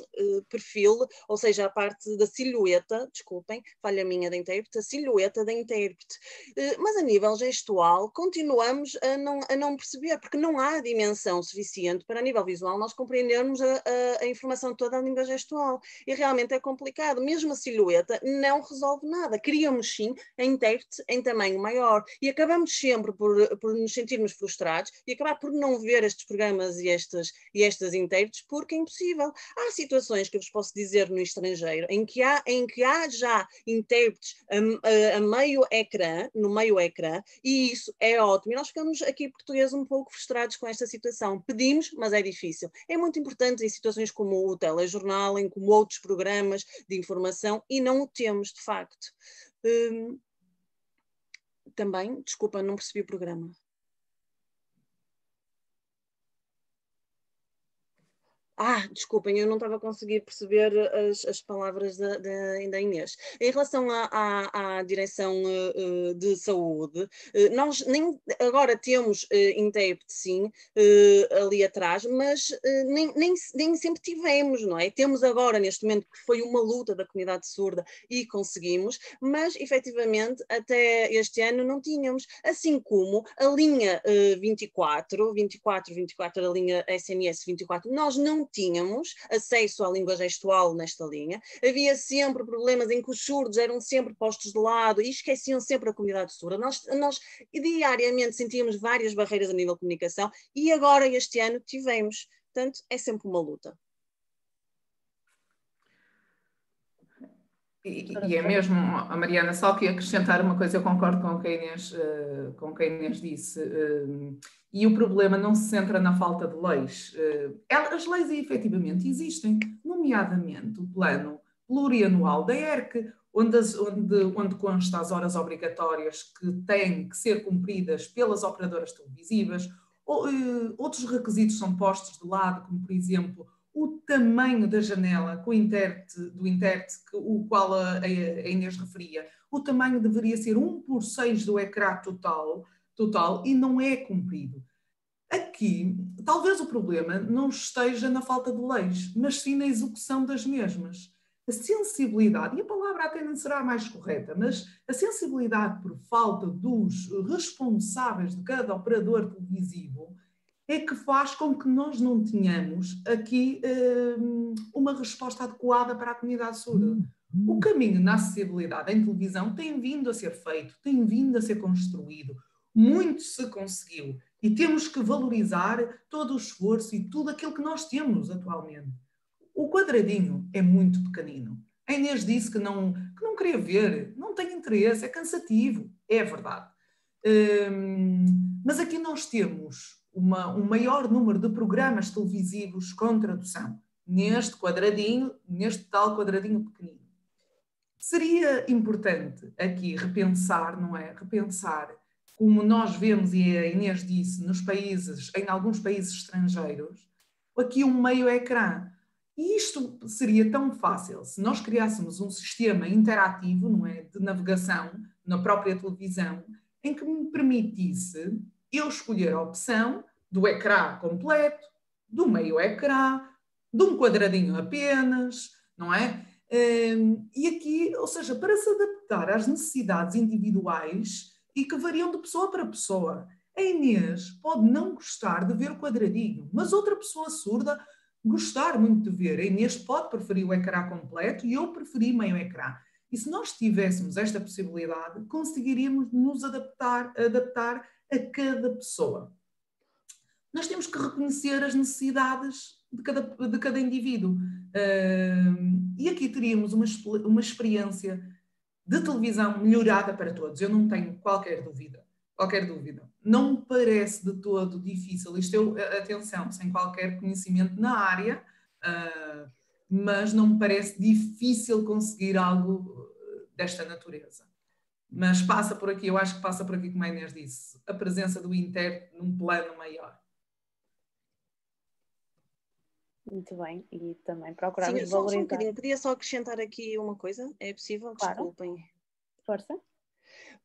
perfil, ou seja, a parte da silhueta, desculpem, falha minha da intérprete, a silhueta da intérprete. mas a nível gestual, continuamos a não, a não perceber, porque não há dimensão suficiente para, a nível visual, nós compreendermos a, a, a informação toda da língua gestual. E realmente é complicado. Mesmo a silhueta não resolve nada. Queríamos, sim, a intérprete em tamanho maior. E acabamos sempre por, por nos sentirmos frustrados e acabar por não ver estes programas e estas, e estas intérpretes, porque é impossível. Há situações que eu vos posso dizer no estrangeiro em que há, em que há já intérpretes a, a, a meio ecrã, no meio ecrã, e isso é ótimo. E nós ficamos aqui, portugueses, um pouco frustrados com esta situação. Pedimos, mas é difícil. É muito importante em situações como o telejornal, em como outros programas de informação, e não o temos, de facto. Hum, também, desculpa, não percebi o programa. Ah, desculpem, eu não estava a conseguir perceber as, as palavras da, da, Inês. Em relação à, à, à direção uh, de saúde, uh, nós nem agora temos intérprete, sim, ali atrás, mas nem, nem, nem sempre tivemos, não é? Temos agora, neste momento, que foi uma luta da comunidade surda e conseguimos, mas efetivamente até este ano não tínhamos. Assim como a linha 24, 24, 24, a linha SNS 24, nós não tínhamos acesso à língua gestual nesta linha, havia sempre problemas em que os surdos eram sempre postos de lado e esqueciam sempre a comunidade surda. Nós, nós diariamente sentíamos várias barreiras a nível de comunicação e agora, este ano, tivemos. Portanto, é sempre uma luta. E, e, é mesmo, a Mariana, só que acrescentar uma coisa, eu concordo com o que a Inês, uh, com o que Inês disse. Uh, e o problema não se centra na falta de leis. Eh, as leis efetivamente existem, nomeadamente o plano plurianual da ERC, onde, onde, onde consta as horas obrigatórias que têm que ser cumpridas pelas operadoras televisivas, uh, outros requisitos são postos de lado, como por exemplo o tamanho da janela com o intérprete, do intérprete, o qual a, a Inês referia, o tamanho deveria ser 1 por 6 do ecrã total, total e não é cumprido. Aqui, talvez o problema não esteja na falta de leis, mas sim na execução das mesmas. A sensibilidade, e a palavra até não será mais correta, mas a sensibilidade por falta dos responsáveis de cada operador televisivo é que faz com que nós não tenhamos aqui um, uma resposta adequada para a comunidade surda. O caminho na acessibilidade em televisão tem vindo a ser feito, tem vindo a ser construído, muito se conseguiu e temos que valorizar todo o esforço e tudo aquilo que nós temos atualmente. O quadradinho é muito pequenino. A Inês disse que não, que não queria ver, não tem interesse, é cansativo. É verdade. Hum, mas aqui nós temos uma, um maior número de programas televisivos com tradução, neste quadradinho, neste tal quadradinho pequenino. Seria importante aqui repensar, não é? Repensar, como nós vemos e a Inês disse, nos países, em alguns países estrangeiros, aqui um meio ecrã. E isto seria tão fácil se nós criássemos um sistema interativo, não é, de navegação na própria televisão, em que me permitisse eu escolher a opção do ecrã completo, do meio ecrã, de um quadradinho apenas, não é? Hum, e aqui, ou seja, para se adaptar às necessidades individuais e que variam de pessoa para pessoa. A Inês pode não gostar de ver o quadradinho, mas outra pessoa surda gostar muito de ver. A Inês pode preferir o ecrã completo e eu preferi meio ecrã. E se nós tivéssemos esta possibilidade, conseguiríamos nos adaptar, adaptar a cada pessoa. Nós temos que reconhecer as necessidades de cada, de cada indivíduo. Uh, e aqui teríamos uma, uma experiência de televisão melhorada para todos, eu não tenho qualquer dúvida. Qualquer dúvida. Não me parece de todo difícil, isto eu, atenção, sem qualquer conhecimento na área, uh, mas não me parece difícil conseguir algo desta natureza mas passa por aqui, eu acho que passa por aqui, como a Inês disse, a presença do Inter num plano maior. Muito bem, e também procuramos Sim, só, valorizar. Só um bocadinho, queria só acrescentar aqui uma coisa, é possível? Claro. Desculpem. Força.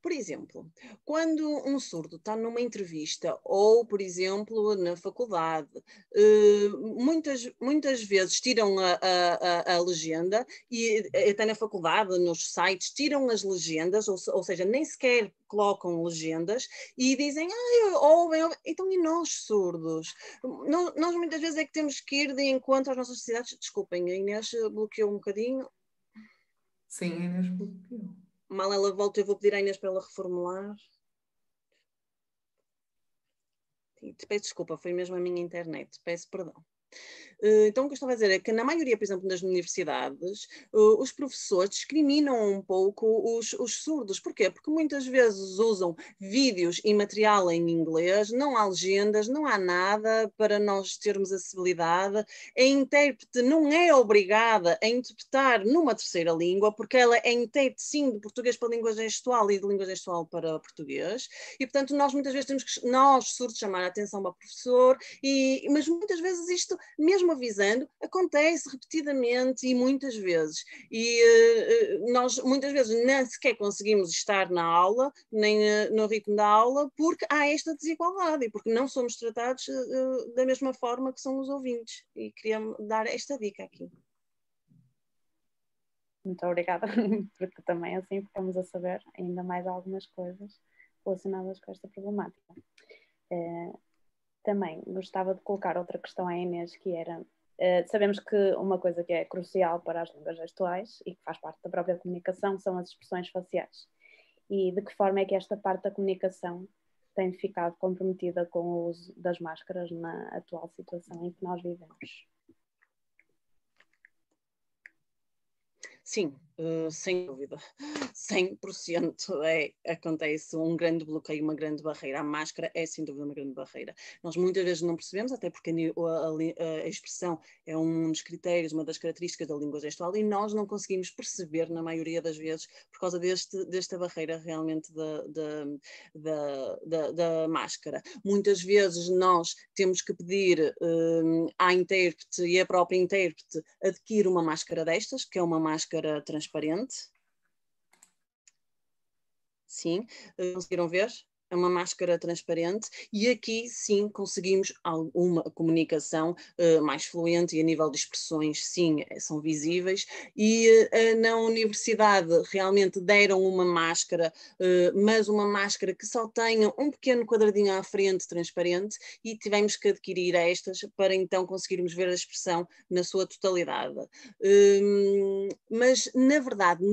Por exemplo, quando um surdo está numa entrevista ou, por exemplo, na faculdade, eh, muitas, muitas vezes tiram a, a, a, legenda e até na faculdade, nos sites, tiram as legendas, ou, ou seja, nem sequer colocam legendas e dizem, ah, ouvem, ouvem. Então, e nós surdos? Nós, nós, muitas vezes é que temos que ir de encontro às nossas necessidades. Desculpem, a Inês bloqueou um bocadinho. Sim, a Inês bloqueou mal ela volta, eu vou pedir à Inês para ela reformular. Peço desculpa, foi mesmo a minha internet, peço perdão. Eh, então, o que eu estava a dizer é que, na maioria, por exemplo, das universidades, eh, os professores discriminam um pouco os, os, surdos. Porquê? Porque muitas vezes usam vídeos e material em inglês, não há legendas, não há nada para nós termos acessibilidade. A intérprete não é obrigada a interpretar numa terceira língua, porque ela é intérprete, sim, de português para língua gestual e de língua gestual para português. E, portanto, nós muitas vezes temos que, nós, surdos, chamar a atenção para o professor, e, mas muitas vezes isto, mesmo avisando, acontece repetidamente e muitas vezes. E uh, nós muitas vezes nem sequer conseguimos estar na aula, nem uh, no ritmo da aula, porque há esta desigualdade e porque não somos tratados uh, da mesma forma que são os ouvintes. E queria dar esta dica aqui. Muito obrigada, <laughs> porque também assim ficamos a saber ainda mais algumas coisas relacionadas com esta problemática também gostava de colocar outra questão à Inês, que era, uh, sabemos que uma coisa que é crucial para as línguas gestuais e que faz parte da própria comunicação são as expressões faciais. E de que forma é que esta parte da comunicação tem ficado comprometida com o uso das máscaras na atual situação em que nós vivemos? Sim, Uh, sem dúvida, <laughs> 100% é, acontece um grande bloqueio, uma grande barreira. A máscara é sem dúvida uma grande barreira. Nós muitas vezes não percebemos, até porque a, a, a, expressão é um dos critérios, uma das características da língua gestual, e nós não conseguimos perceber, na maioria das vezes, por causa deste, desta barreira realmente da, da, da, da, da máscara. Muitas vezes nós temos que pedir um, à intérprete e a própria intérprete adquire uma máscara destas, que é uma máscara transparente transparente. Sim, conseguiram ver? É uma máscara transparente e aqui sim conseguimos uma comunicação uh, mais fluente e a nível de expressões sim eh, são visíveis e uh, na universidade realmente deram uma máscara, uh, mas uma máscara que só tenha um pequeno quadradinho à frente transparente e tivemos que adquirir estas para então conseguirmos ver a expressão na sua totalidade. Hum, mas na verdade,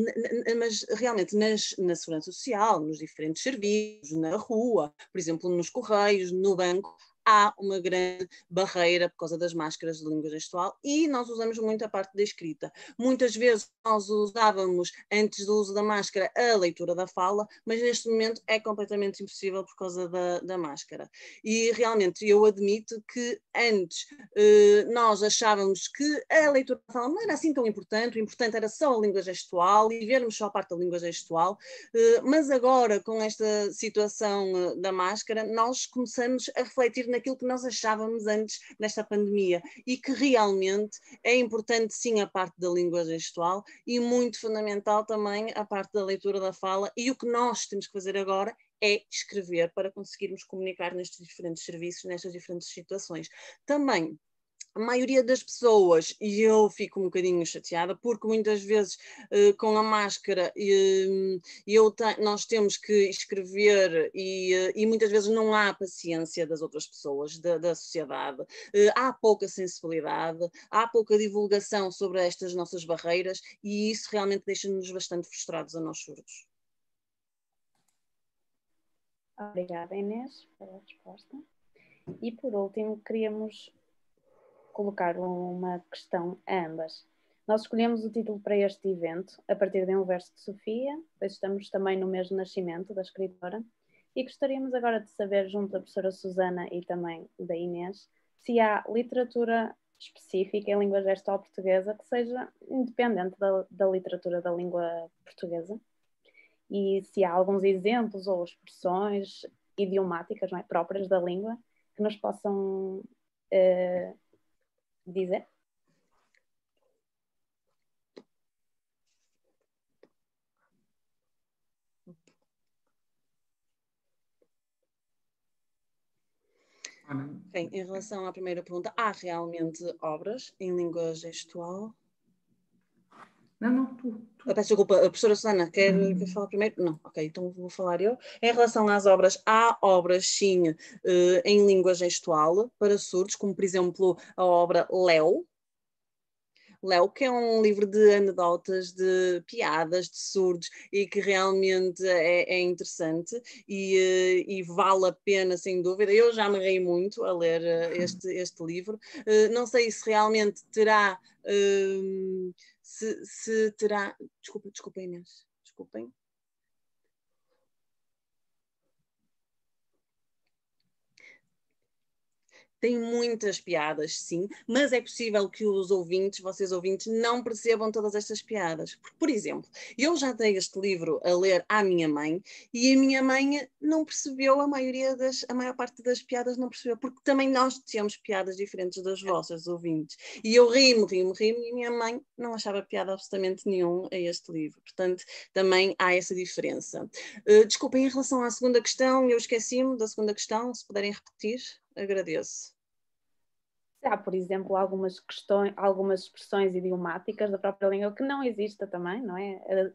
mas realmente nas, na segurança social, nos diferentes serviços, na rua, por exemplo, nos correios, no banco, há uma grande barreira por causa das máscaras de língua gestual e nós usamos muito a parte da escrita. Muitas vezes nós usávamos, antes do uso da máscara, a leitura da fala, mas neste momento é completamente impossível por causa da, da máscara. E realmente eu admito que antes eh, nós achávamos que a leitura da fala não era assim tão importante, o importante era só a língua gestual e vermos só a parte da língua gestual, eh, mas agora com esta situação eh, da máscara, nós começamos a refletir naquilo que nós achávamos antes desta pandemia e que realmente é importante sim a parte da língua gestual e muito fundamental também a parte da leitura da fala e o que nós temos que fazer agora é escrever para conseguirmos comunicar nestes diferentes serviços, nestas diferentes situações. Também a maioria das pessoas, e eu fico um bocadinho chateada, porque muitas vezes uh, com a máscara uh, eu nós temos que escrever e, uh, e, muitas vezes não há paciência das outras pessoas, da, da sociedade, há pouca sensibilidade, há pouca divulgação sobre estas nossas barreiras e isso realmente deixa-nos bastante frustrados a nós surdos. Obrigada, Inês, pela resposta. E por último, queríamos colocar uma questão a ambas. Nós escolhemos o título para este evento a partir de um verso de Sofia, pois estamos também no mês de nascimento da escritora, e gostaríamos agora de saber, junto da professora Susana e também da Inês, se há literatura específica em língua gestual portuguesa que seja independente da, da literatura da língua portuguesa e se há alguns exemplos ou expressões idiomáticas é, próprias da língua que nos possam uh, dizer? Bem, em relação à primeira pergunta, há realmente obras em língua gestual? Não, não, tu. tu. Peço desculpa, a professora Susana, quer, hum. quer falar primeiro? Não, ok, então vou falar eu. Em relação às obras, há obras, sim, eh, em língua gestual para surdos, como por exemplo a obra Léo, Léo, que é um livro de anedotas, de piadas, de surdos e que realmente é, é interessante e, eh, e, vale a pena, sem dúvida. Eu já me rei muito a ler eh, este, este livro. Não sei se realmente terá. Se, se terá. Desculpa, desculpa, Inês. Desculpem. Tem muitas piadas, sim, mas é possível que os ouvintes, vocês ouvintes, não percebam todas estas piadas. Por exemplo, eu já dei este livro a ler à minha mãe e a minha mãe não percebeu a maioria das, a maior parte das piadas não percebeu, porque também nós temos piadas diferentes das vossas ouvintes. E eu rimo, rimo, rimo, e a minha mãe não achava piada absolutamente nenhum a este livro. Portanto, também há essa diferença. Uh, desculpem, em relação à segunda questão, eu esqueci-me da segunda questão, se puderem repetir agradeço. Há, por exemplo, algumas questões, algumas expressões idiomáticas da própria língua que não existem também, não é? Eh,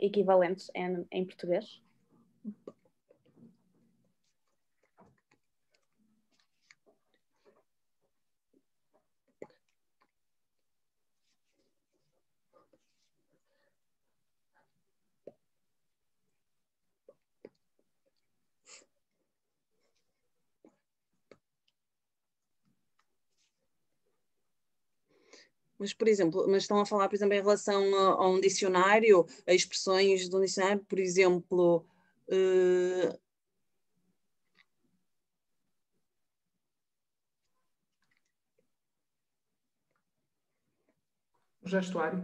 equivalentes em, em português. Mas, por exemplo, mas estão a falar, por exemplo, em relação a, a um dicionário, a expressões de um dicionário, por exemplo, uh... o gestuário.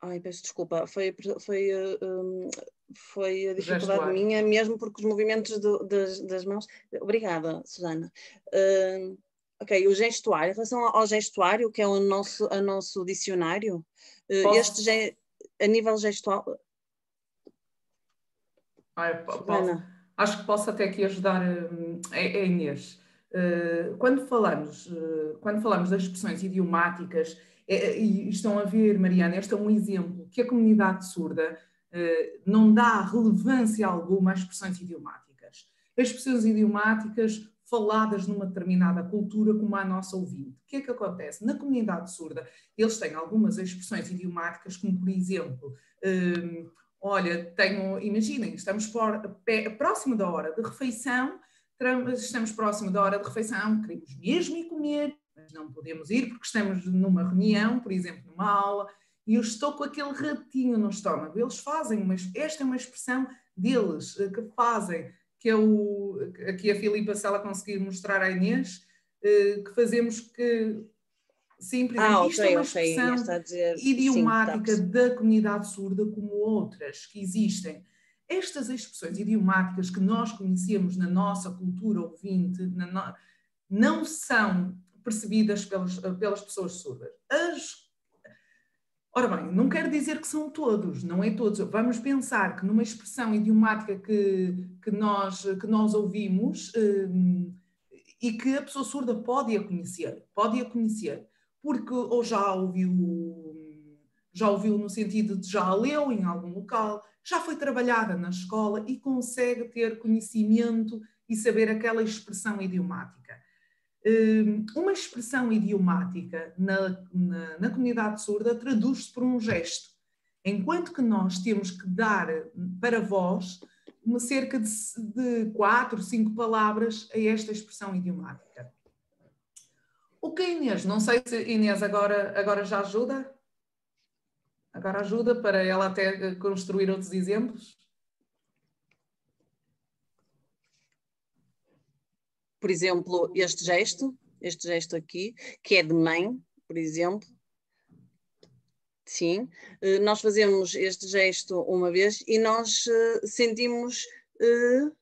Ai, peço desculpa, foi, foi, um, foi a dificuldade minha, mesmo porque os movimentos do, das, das, mãos. Obrigada, Susana. Uh, ok, o gestuário, em relação ao gestuário, que é o nosso, o nosso dicionário, uh, Posso? este a nível gestual. Acho que posso até aqui ajudar hum, a, a Inês. Uh, quando falamos, uh, quando falamos das expressões idiomáticas é, é, e estão a ver, Mariana, este é um exemplo que a comunidade surda eh, não dá relevância alguma às expressões idiomáticas. As expressões idiomáticas faladas numa determinada cultura, como a nossa ouvinte. O que é que acontece? Na comunidade surda, eles têm algumas expressões idiomáticas, como por exemplo, eh, olha, tenho, imaginem, estamos por, próximo da hora de refeição, estamos próximo da hora de refeição, queremos mesmo ir comer, mas não podemos ir porque estamos numa reunião, por exemplo, numa aula, e eu estou com aquele ratinho no estômago. Eles fazem, mas esta é uma expressão deles eh, que fazem, que é o aqui a Filipa, se ela conseguir mostrar à Inês, eh, que fazemos que sim, ah, isto é uma expressão dizer, idiomática sim, da comunidade surda, como outras que existem. Estas expressões idiomáticas que nós conhecemos na nossa cultura ouvinte no... não são percebidas pelas, pelas pessoas surdas. As... Ora bem, não quero dizer que são todos, não é todos. Vamos pensar que numa expressão idiomática que, que, nós, que nós ouvimos um, e que a pessoa surda pode a conhecer, pode a conhecer, porque ou já ouviu, já ouviu no sentido de já a leu em algum local, já foi trabalhada na escola e consegue ter conhecimento e saber aquela expressão idiomática. Hum, uma expressão idiomática na, na, na comunidade surda traduz-se por um gesto, enquanto que nós temos que dar para vós uma cerca de, de quatro, cinco palavras a esta expressão idiomática. O que Inês? Não sei se Inês agora, agora já ajuda? Agora ajuda para ela até construir outros exemplos? Por exemplo, este gesto, este gesto aqui, que é de mãe, por exemplo. Sim, eh, nós fazemos este gesto uma vez e nós uh, sentimos. Uh...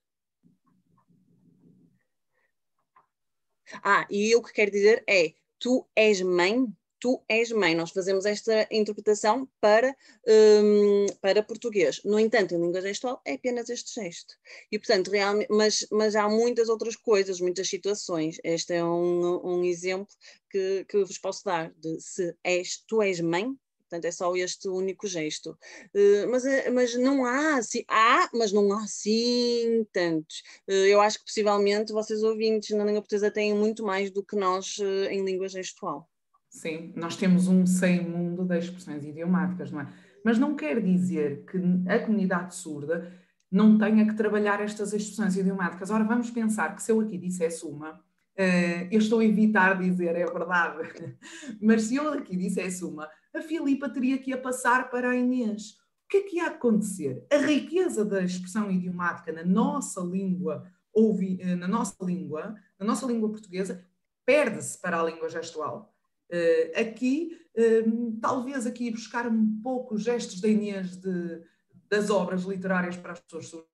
Ah, e o que quero dizer é: tu és mãe tu és mãe. Nós fazemos esta interpretação para, um, para português. No entanto, em língua gestual é apenas este gesto. E, portanto, realmente, mas, mas há muitas outras coisas, muitas situações. Este é um, um exemplo que, que vos posso dar de se és, tu és mãe, Portanto, é só este único gesto. Uh, mas, eh, mas não há assim, há, mas não há assim tantos. Uh, eu acho que possivelmente vocês ouvintes na língua portuguesa têm muito mais do que nós uh, em língua gestual. Sim, nós temos um sem mundo das expressões idiomáticas, não é? Mas não quer dizer que a comunidade surda não tenha que trabalhar estas expressões idiomáticas. Ora, vamos pensar que se eu aqui dissesse uma, uh, eu estou a evitar dizer, é verdade, <laughs> mas se eu aqui dissesse uma, a Filipa teria que a passar para a Inês. O que é que ia acontecer? A riqueza da expressão idiomática na nossa língua, ouvi, eh, na nossa língua, na nossa língua portuguesa, perde-se para a língua gestual. Uh, aqui, uh, talvez aqui buscar um pouco os gestos da Inês de, das obras literárias para as pessoas surdas,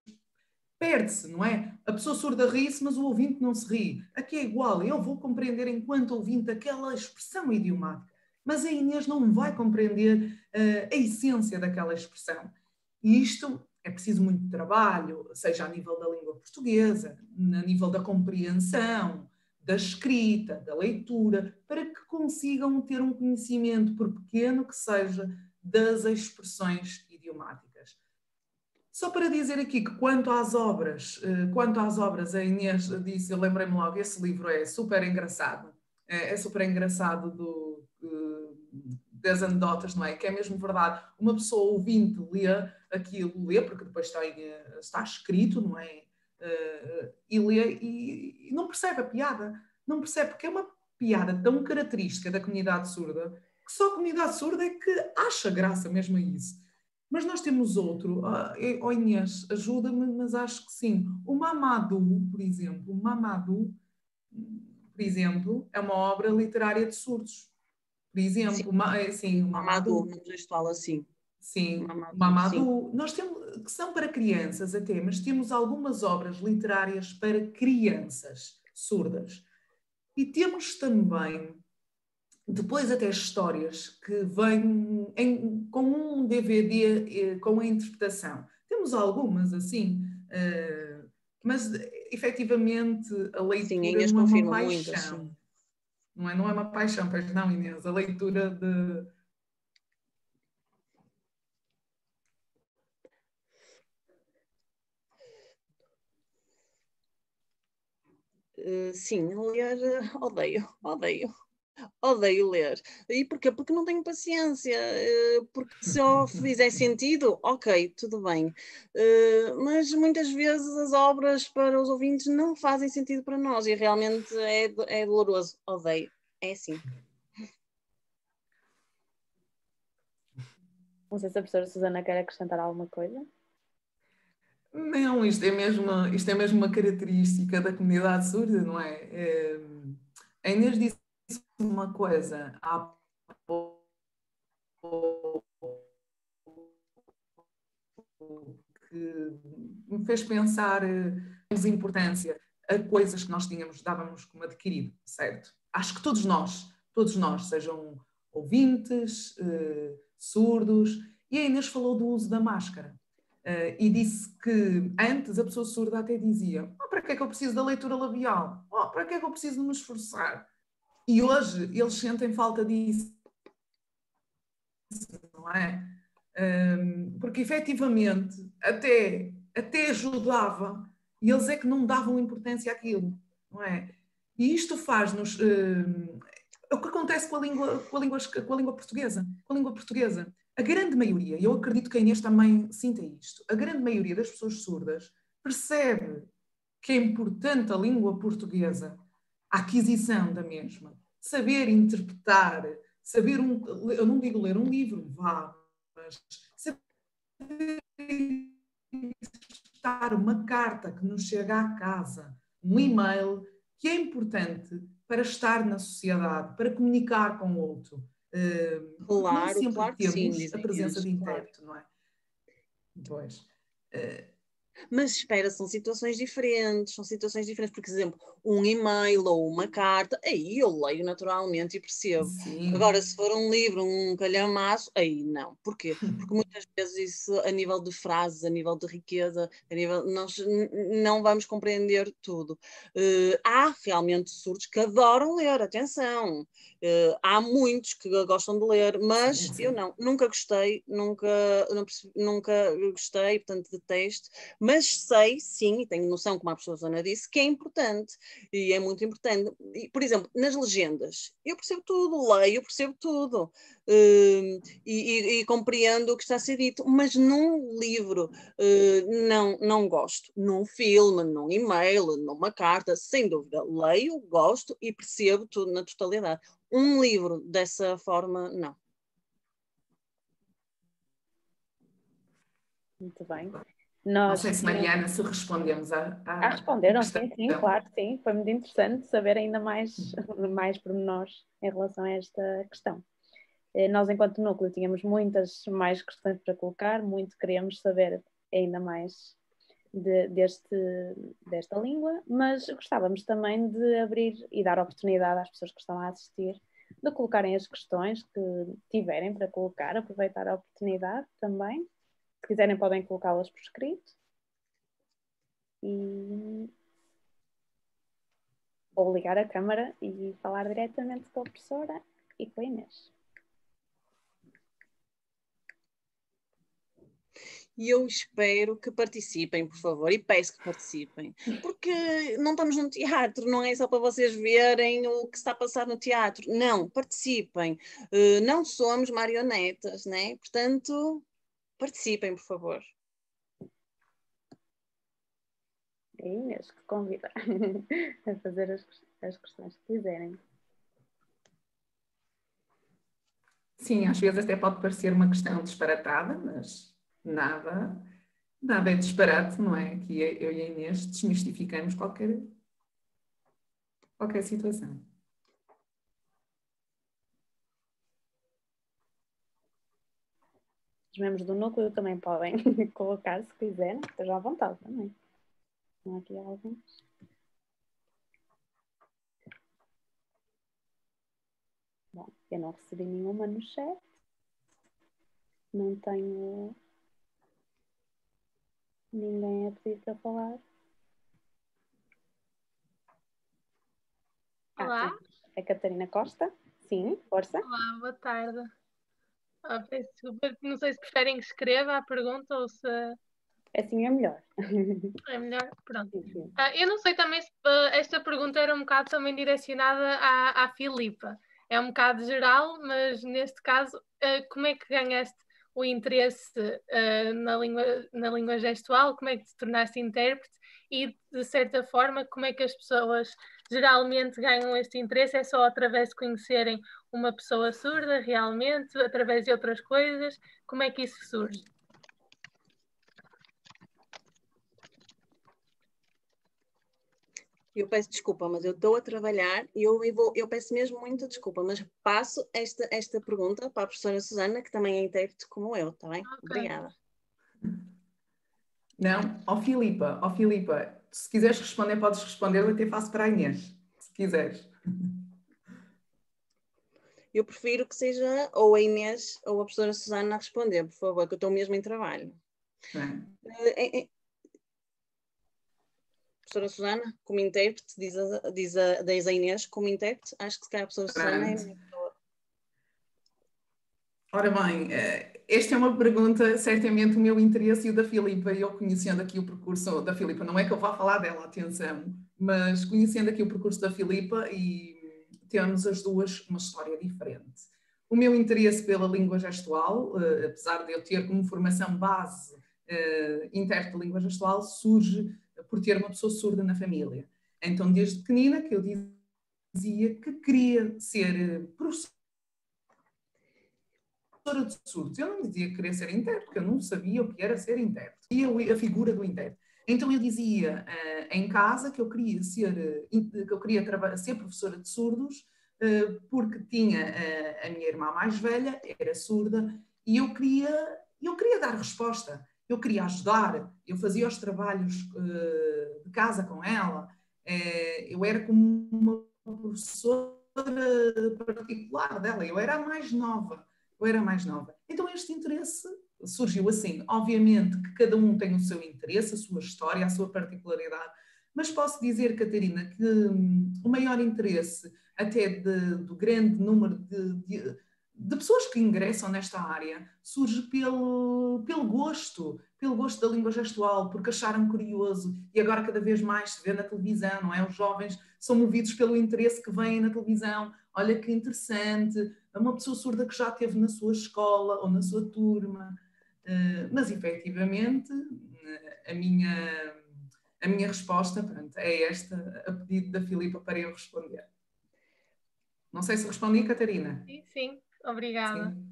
perde-se, não é? A pessoa surda ri-se, mas o ouvinte não se ri. Aqui é igual, eu vou compreender enquanto ouvinte aquela expressão idiomática, mas a Inês não vai compreender uh, a essência daquela expressão. E isto é preciso muito trabalho, seja a nível da língua portuguesa, a nível da compreensão, da escrita, da leitura, para que consigam ter um conhecimento, por pequeno que seja, das expressões idiomáticas. Só para dizer aqui que quanto às obras, eh, quanto às obras, a Inês disse, eu lembrei-me logo, esse livro é super engraçado, é, é super engraçado do, eh, das anedotas, não é? Que é mesmo verdade. Uma pessoa ouvinte lê aquilo, lê, porque depois está, está escrito, não é? Uh, e lê e, e, não percebe a piada. Não percebe, porque é uma piada tão característica da comunidade surda que só a comunidade surda é que acha graça mesmo a isso. Mas nós temos outro, oh Inês, ajuda-me, mas acho que sim. O Mamadou, por exemplo, o Mamadou, por exemplo, é uma obra literária de surdos. Por exemplo, sim, uma, assim, o Mamadou, no gestual assim. Sim, Mamadou, Mamadou. Sim. Nós temos, que são para crianças até, mas temos algumas obras literárias para crianças surdas. E temos também depois até histórias que vêm em, com um DVD eh, com a interpretação. Temos algumas assim, uh, mas efetivamente a leitura Sim, não é uma paixão. Muito, não, é, não é uma paixão, pois não, Inês, a leitura de. Uh, sim, ler <laughs> odeio, odeio odeio ler. E porquê? Porque não tenho paciência. Eh, porque se eu <laughs> fizer sentido, ok, tudo bem. Eh, mas muitas vezes as obras para os ouvintes não fazem sentido para nós e realmente é, é doloroso. Odeio. É assim. Não sei se a professora Susana quer acrescentar alguma coisa. Não, isto é mesmo, isto é mesmo uma característica da comunidade surda, não é? é a Inês disse uma coisa há que me fez pensar eh, importância a coisas que nós tínhamos, dávamos como adquirido, certo? Acho que todos nós, todos nós, sejam ouvintes, eh, surdos, e a Inês falou do uso da máscara. Uh, e disse que antes a pessoa surda até dizia: oh, para que é que eu preciso da leitura labial? Oh, para que é que eu preciso de me esforçar? E hoje eles sentem falta disso, não é? Um, porque efetivamente até, até ajudava e eles é que não davam importância àquilo, não é? E isto faz-nos. Um, é o que acontece com a, língua, com, a língua, com a língua portuguesa. Com a língua portuguesa. A grande maioria, e eu acredito que a Inês também sinta isto, a grande maioria das pessoas surdas percebe que é importante a língua portuguesa a aquisição da mesma, saber interpretar, saber um, eu não digo ler um livro, vá, mas saber interpretar uma carta que nos chega à casa, um e-mail, que é importante para estar na sociedade, para comunicar com o outro. Uh, claro, nem sempre claro temos sim, a presença de intérprete, não é? Pois. Uh, mas espera, são situações diferentes, são situações diferentes, porque, por exemplo, um e-mail ou uma carta, aí eu leio naturalmente e percebo. Sim. Agora, se for um livro, um calhamaço, aí não. Porquê? <laughs> Porque muitas vezes isso, a nível de frases, a nível de riqueza, a nível, nós não vamos compreender tudo. Uh, há realmente surdos que adoram ler, atenção. Uh, há muitos que gostam de ler, mas sim, sim. eu não, nunca gostei, nunca, nunca gostei, portanto detesto, mas sei, sim, e tenho noção, como a professora Zona disse, que é importante, e é muito importante. E, por exemplo, nas legendas, eu percebo tudo, leio, percebo tudo, uh, e, e, e, compreendo o que está a ser dito, mas num livro uh, não, não gosto. Num filme, num e-mail, numa carta, sem dúvida, leio, gosto e percebo tudo na totalidade. Um livro dessa forma, não. Muito bem. Nós, Não sei se Mariana, se respondemos a. A, a responderam, sim, sim, claro que sim. Foi muito interessante saber ainda mais, <laughs> mais pormenores em relação a esta questão. Eh, nós, enquanto núcleo, tínhamos muitas mais questões para colocar, muito queríamos saber ainda mais de, deste, desta língua, mas gostávamos também de abrir e dar oportunidade às pessoas que estão a assistir de colocarem as questões que tiverem para colocar, aproveitar a oportunidade também se quiserem, podem colocá-las por escrito. E... Ou ligar a câmara e falar diretamente com a professora e com a Inês. e eu espero que participem, por favor, e peço que participem, porque não estamos no teatro, não é só para vocês verem o que está a passar no teatro, não, participem, uh, não somos marionetas, né? Portanto, Participem, por favor. É Inês que convida <laughs> a fazer as, as questões que quiserem. sim, às vezes até pode parecer uma questão disparatada, mas nada, nada é disparate, não é? Que eu e a Inês desmistificamos qualquer, qualquer situação. Os membros do núcleo também podem <laughs> colocar se quiserem, estejam à vontade também. Não aqui alguns. Bom, eu não recebi nenhuma no chat. Não tenho ninguém a pedir para falar. Olá. Ah, é Catarina Costa. Sim, força. Olá, boa tarde. Ah, peço desculpa, não sei se preferem que escreva a pergunta ou se Assim é melhor. <laughs> é melhor. Pronto. Ah, eu não sei também se ah, esta pergunta era um bocado também direcionada à, à Filipa. É um bocado geral, mas neste caso, ah, como é que ganhaste o interesse ah, na, língua, na língua gestual? Como é que te tornaste intérprete? E, de certa forma, como é que as pessoas geralmente ganham este interesse? É só através de conhecerem uma pessoa surda, realmente? Através de outras coisas? Como é que isso surge? Eu peço desculpa, mas eu estou a trabalhar e eu, eu, vou, eu peço mesmo muita desculpa, mas passo esta, esta pergunta para a professora Susana, que também é intérprete como eu, está bem? Ok. Obrigada. Não, ó Filipa, ó Filipa, se quiseres responder, podes responder, eu até faço para a Inês, se quiseres. Eu prefiro que seja ou a Inês ou a professora Susana a responder, por favor, que eu estou mesmo em trabalho. É? Professora Susana, como intérprete, diz a, diz a, diz a Inês, como intérprete, acho que se calhar a professora Susana é. Ora bem, esta é uma pergunta, certamente o meu interesse e o da Filipa, eu conhecendo aqui o percurso da Filipa, não é que eu vá falar dela, atenção, mas conhecendo aqui o percurso da Filipa e temos as duas uma história diferente. O meu interesse pela língua gestual, eh, apesar de eu ter como formação base eh, intérprete de língua gestual, surge por ter uma pessoa surda na família. Então, desde pequenina que eu dizia que queria ser eh, professora de surdos. Eu não dizia que queria ser intérprete, porque eu não sabia o que era ser intérprete. E a figura do intérprete. Então eu dizia uh, em casa que eu queria ser, uh, que eu queria ser professora de surdos, uh, porque tinha a minha irmã mais velha, era surda, e eu queria, eu queria dar resposta, eu queria ajudar, eu fazia os trabalhos de casa com ela, eu era como uma professora particular dela, eu era a mais nova. Eu era mais nova. Então este interesse surgiu assim. Obviamente que cada um tem o seu interesse, a sua história, a sua particularidade, mas posso dizer, Catarina, que hum, o maior interesse até de, do grande número de, de, de, pessoas que ingressam nesta área surge pelo, pelo gosto, pelo gosto da língua gestual, porque acharam curioso e agora cada vez mais se vê na televisão, não é? Os jovens são movidos pelo interesse que vem na televisão. Olha que interessante, uma pessoa surda que já esteve na sua escola ou na sua turma. Eh, mas efetivamente eh, a minha, a minha resposta pronto, é esta, a pedido da Filipa para eu responder. Não sei se respondi, Catarina. Sim, sim, obrigada. Sim.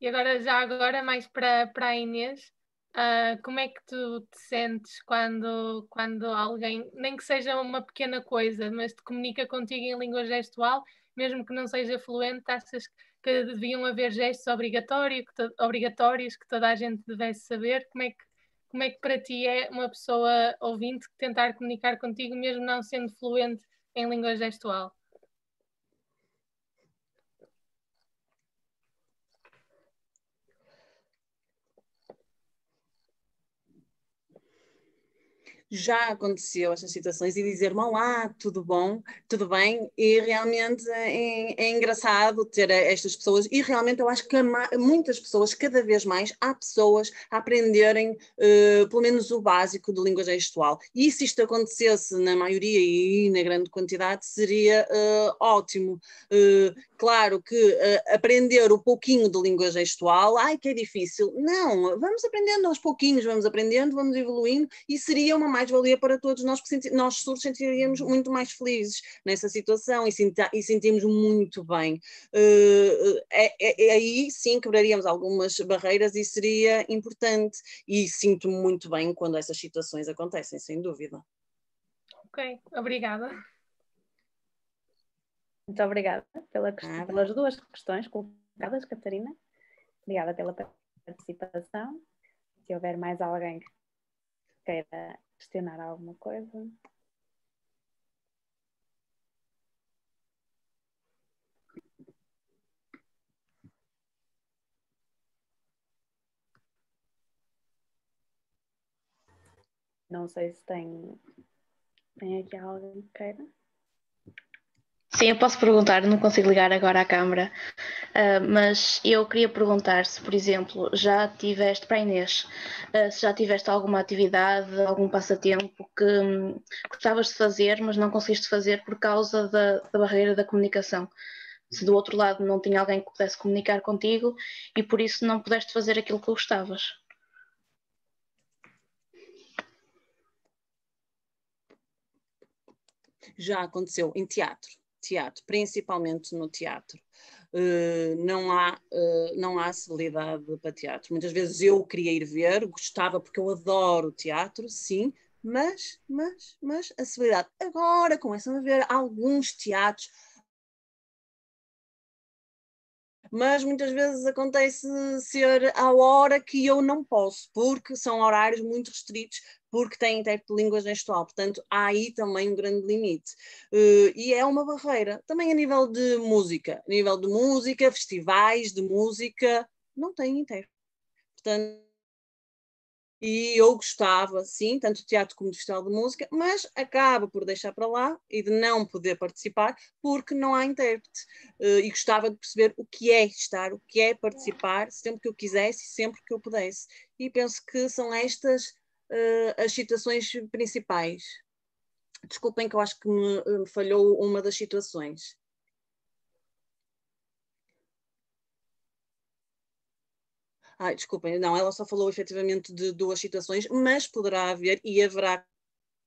E agora, já agora, mais para, para a Inês, uh, como é que tu te sentes quando, quando alguém, nem que seja uma pequena coisa, mas te comunica contigo em língua gestual mesmo que não seja fluente, achas que deviam haver gestos obrigatórios que, obrigatórios que toda a gente devesse saber? Como é que, como é que para ti é uma pessoa ouvinte tentar comunicar contigo, mesmo não sendo fluente em língua gestual? Já aconteceu estas situações e dizer-me olá, tudo bom, tudo bem, e realmente é, é, engraçado ter estas pessoas e realmente eu acho que muitas pessoas, cada vez mais, há pessoas a aprenderem uh, pelo menos o básico de língua gestual. E se isto acontecesse na maioria e na grande quantidade seria uh, ótimo. Uh, claro que aprender o pouquinho de língua gestual, ai que é difícil, não, vamos aprendendo aos pouquinhos, vamos aprendendo, vamos evoluindo e seria uma mais mais-valia para todos nós, porque nós surdos sentiríamos muito mais felizes nessa situação e, e sentimos muito bem. Uh, é, é, é, aí sim quebraríamos algumas barreiras e seria importante. E sinto muito bem quando essas situações acontecem, sem dúvida. Ok, obrigada. Muito obrigada pela, pelas duas questões colocadas, Catarina. Obrigada pela participação. Se houver mais alguém que queira questionar alguma coisa. Não sei se tem, tem aqui alguém que queira. Sim, eu posso perguntar, não consigo ligar agora à câmara, uh, mas eu queria perguntar se, por exemplo, já tiveste, para a Inês, uh, se já tiveste alguma atividade, algum passatempo que um, gostavas de fazer, mas não conseguiste fazer por causa da, da barreira da comunicação. Se do outro lado não tinha alguém que pudesse comunicar contigo e por isso não pudeste fazer aquilo que gostavas. Já aconteceu em teatro teatro, principalmente no teatro. Uh, não, há, uh, não há acessibilidade para teatro. Muitas vezes eu queria ir ver, gostava porque eu adoro teatro, sim, mas, mas, mas acessibilidade. Agora começam a ver alguns teatros mas muitas vezes acontece ser a hora que eu não posso, porque são horários muito restritos, porque têm intérprete de língua gestual, portanto há aí também um grande limite. Uh, e é uma barreira, também a nível de música, a nível de música, festivais de música, não tem intérprete. Portanto, e eu gostava, sim, tanto do teatro como do festival de música, mas acaba por deixar para lá e de não poder participar porque não há intérprete. Uh, e gostava de perceber o que é estar, o que é participar, sempre que eu quisesse sempre que eu pudesse. E penso que são estas uh, as situações principais. Desculpem que eu acho que me, me falhou uma das situações. Ai, desculpem, não, ela só falou efetivamente de duas situações, mas poderá haver e haverá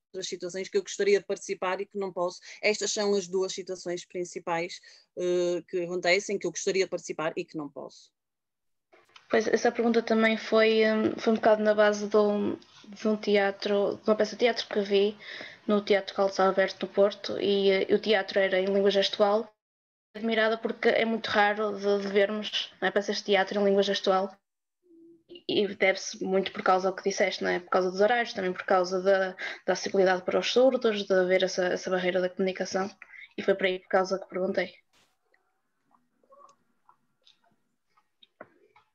outras situações que eu gostaria de participar e que não posso. Estas são as duas situações principais uh, que acontecem, que eu gostaria de participar e que não posso. Pois, essa pergunta também foi, hum, foi um bocado na base de um, de um teatro, de uma peça de teatro que vi no Teatro Carlos Alberto no Porto e, uh, o teatro era em língua gestual. Admirada porque é muito raro de, de vermos é, peças de teatro em língua gestual e deve-se muito por causa do que disseste, não é? Por causa dos horários, também por causa da, da acessibilidade para os surdos, de haver essa, essa barreira da comunicação. E foi por aí por causa que perguntei.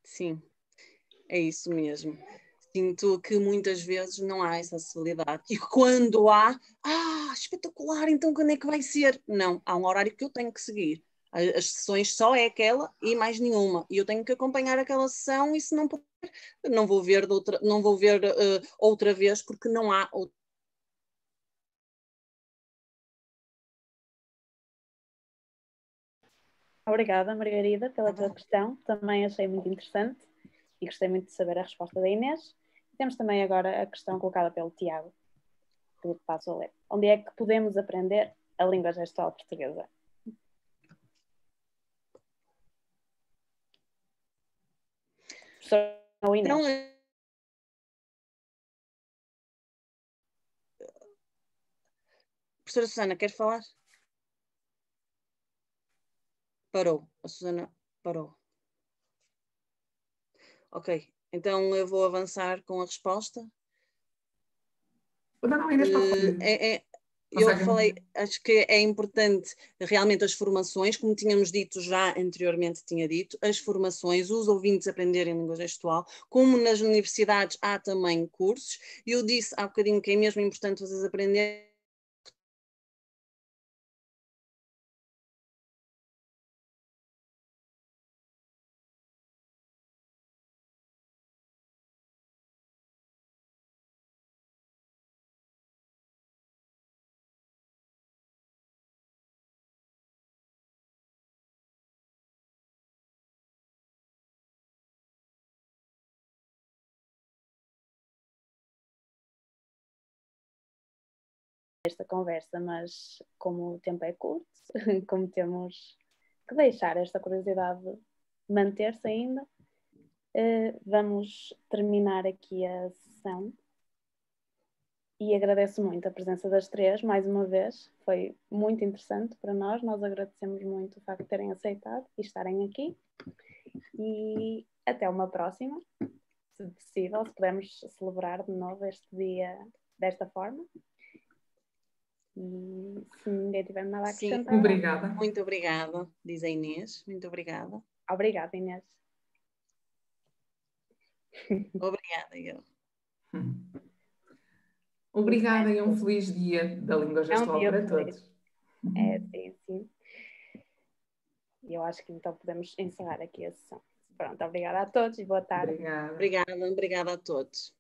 Sim, é isso mesmo. Sinto que muitas vezes não há essa acessibilidade. E quando há, ah, espetacular, então quando é que vai ser? Não, há um horário que eu tenho que seguir as sessões só é aquela e mais nenhuma. E eu tenho que acompanhar aquela sessão e se não puder, não vou ver, outra, não vou ver uh, outra vez porque não há outra. Obrigada, Margarida, pela tua questão. Também achei muito interessante e gostei muito de saber a resposta da Inês. Temos também agora a questão colocada pelo Tiago, que passo a ler. Onde é que podemos aprender a língua gestual portuguesa? Professora Inês. Não. Professora Susana, quer falar? Parou. A Susana parou. Ok, então eu vou avançar com a resposta. Não, Inês, uh, é, é, eu falei, acho que é importante realmente as formações, como tínhamos dito já anteriormente, tinha dito, as formações, os ouvintes aprenderem língua gestual, como nas universidades há também cursos. Eu disse há bocadinho que é mesmo importante vocês aprenderem esta conversa, mas como o tempo é curto, <laughs> como temos que deixar esta curiosidade manter-se ainda, uh, vamos terminar aqui a sessão. E agradeço muito a presença das três, mais uma vez. Foi muito interessante para nós. Nós agradecemos muito o facto de terem aceitado e estarem aqui. E até uma próxima, se possível, se pudermos celebrar de novo este dia desta forma. E se ninguém tiver nada a acrescentar. Sim, obrigada. Muito obrigada, diz a Inês. Muito obrigada. Obrigada, Inês. <laughs> Obrigada, eu. <laughs> Obrigada e um feliz dia da língua gestual é um para todos. É, sim, sim. E eu acho que então podemos encerrar aqui a sessão. Pronto, obrigada a todos e boa tarde. Obrigada. Obrigada, obrigada a todos.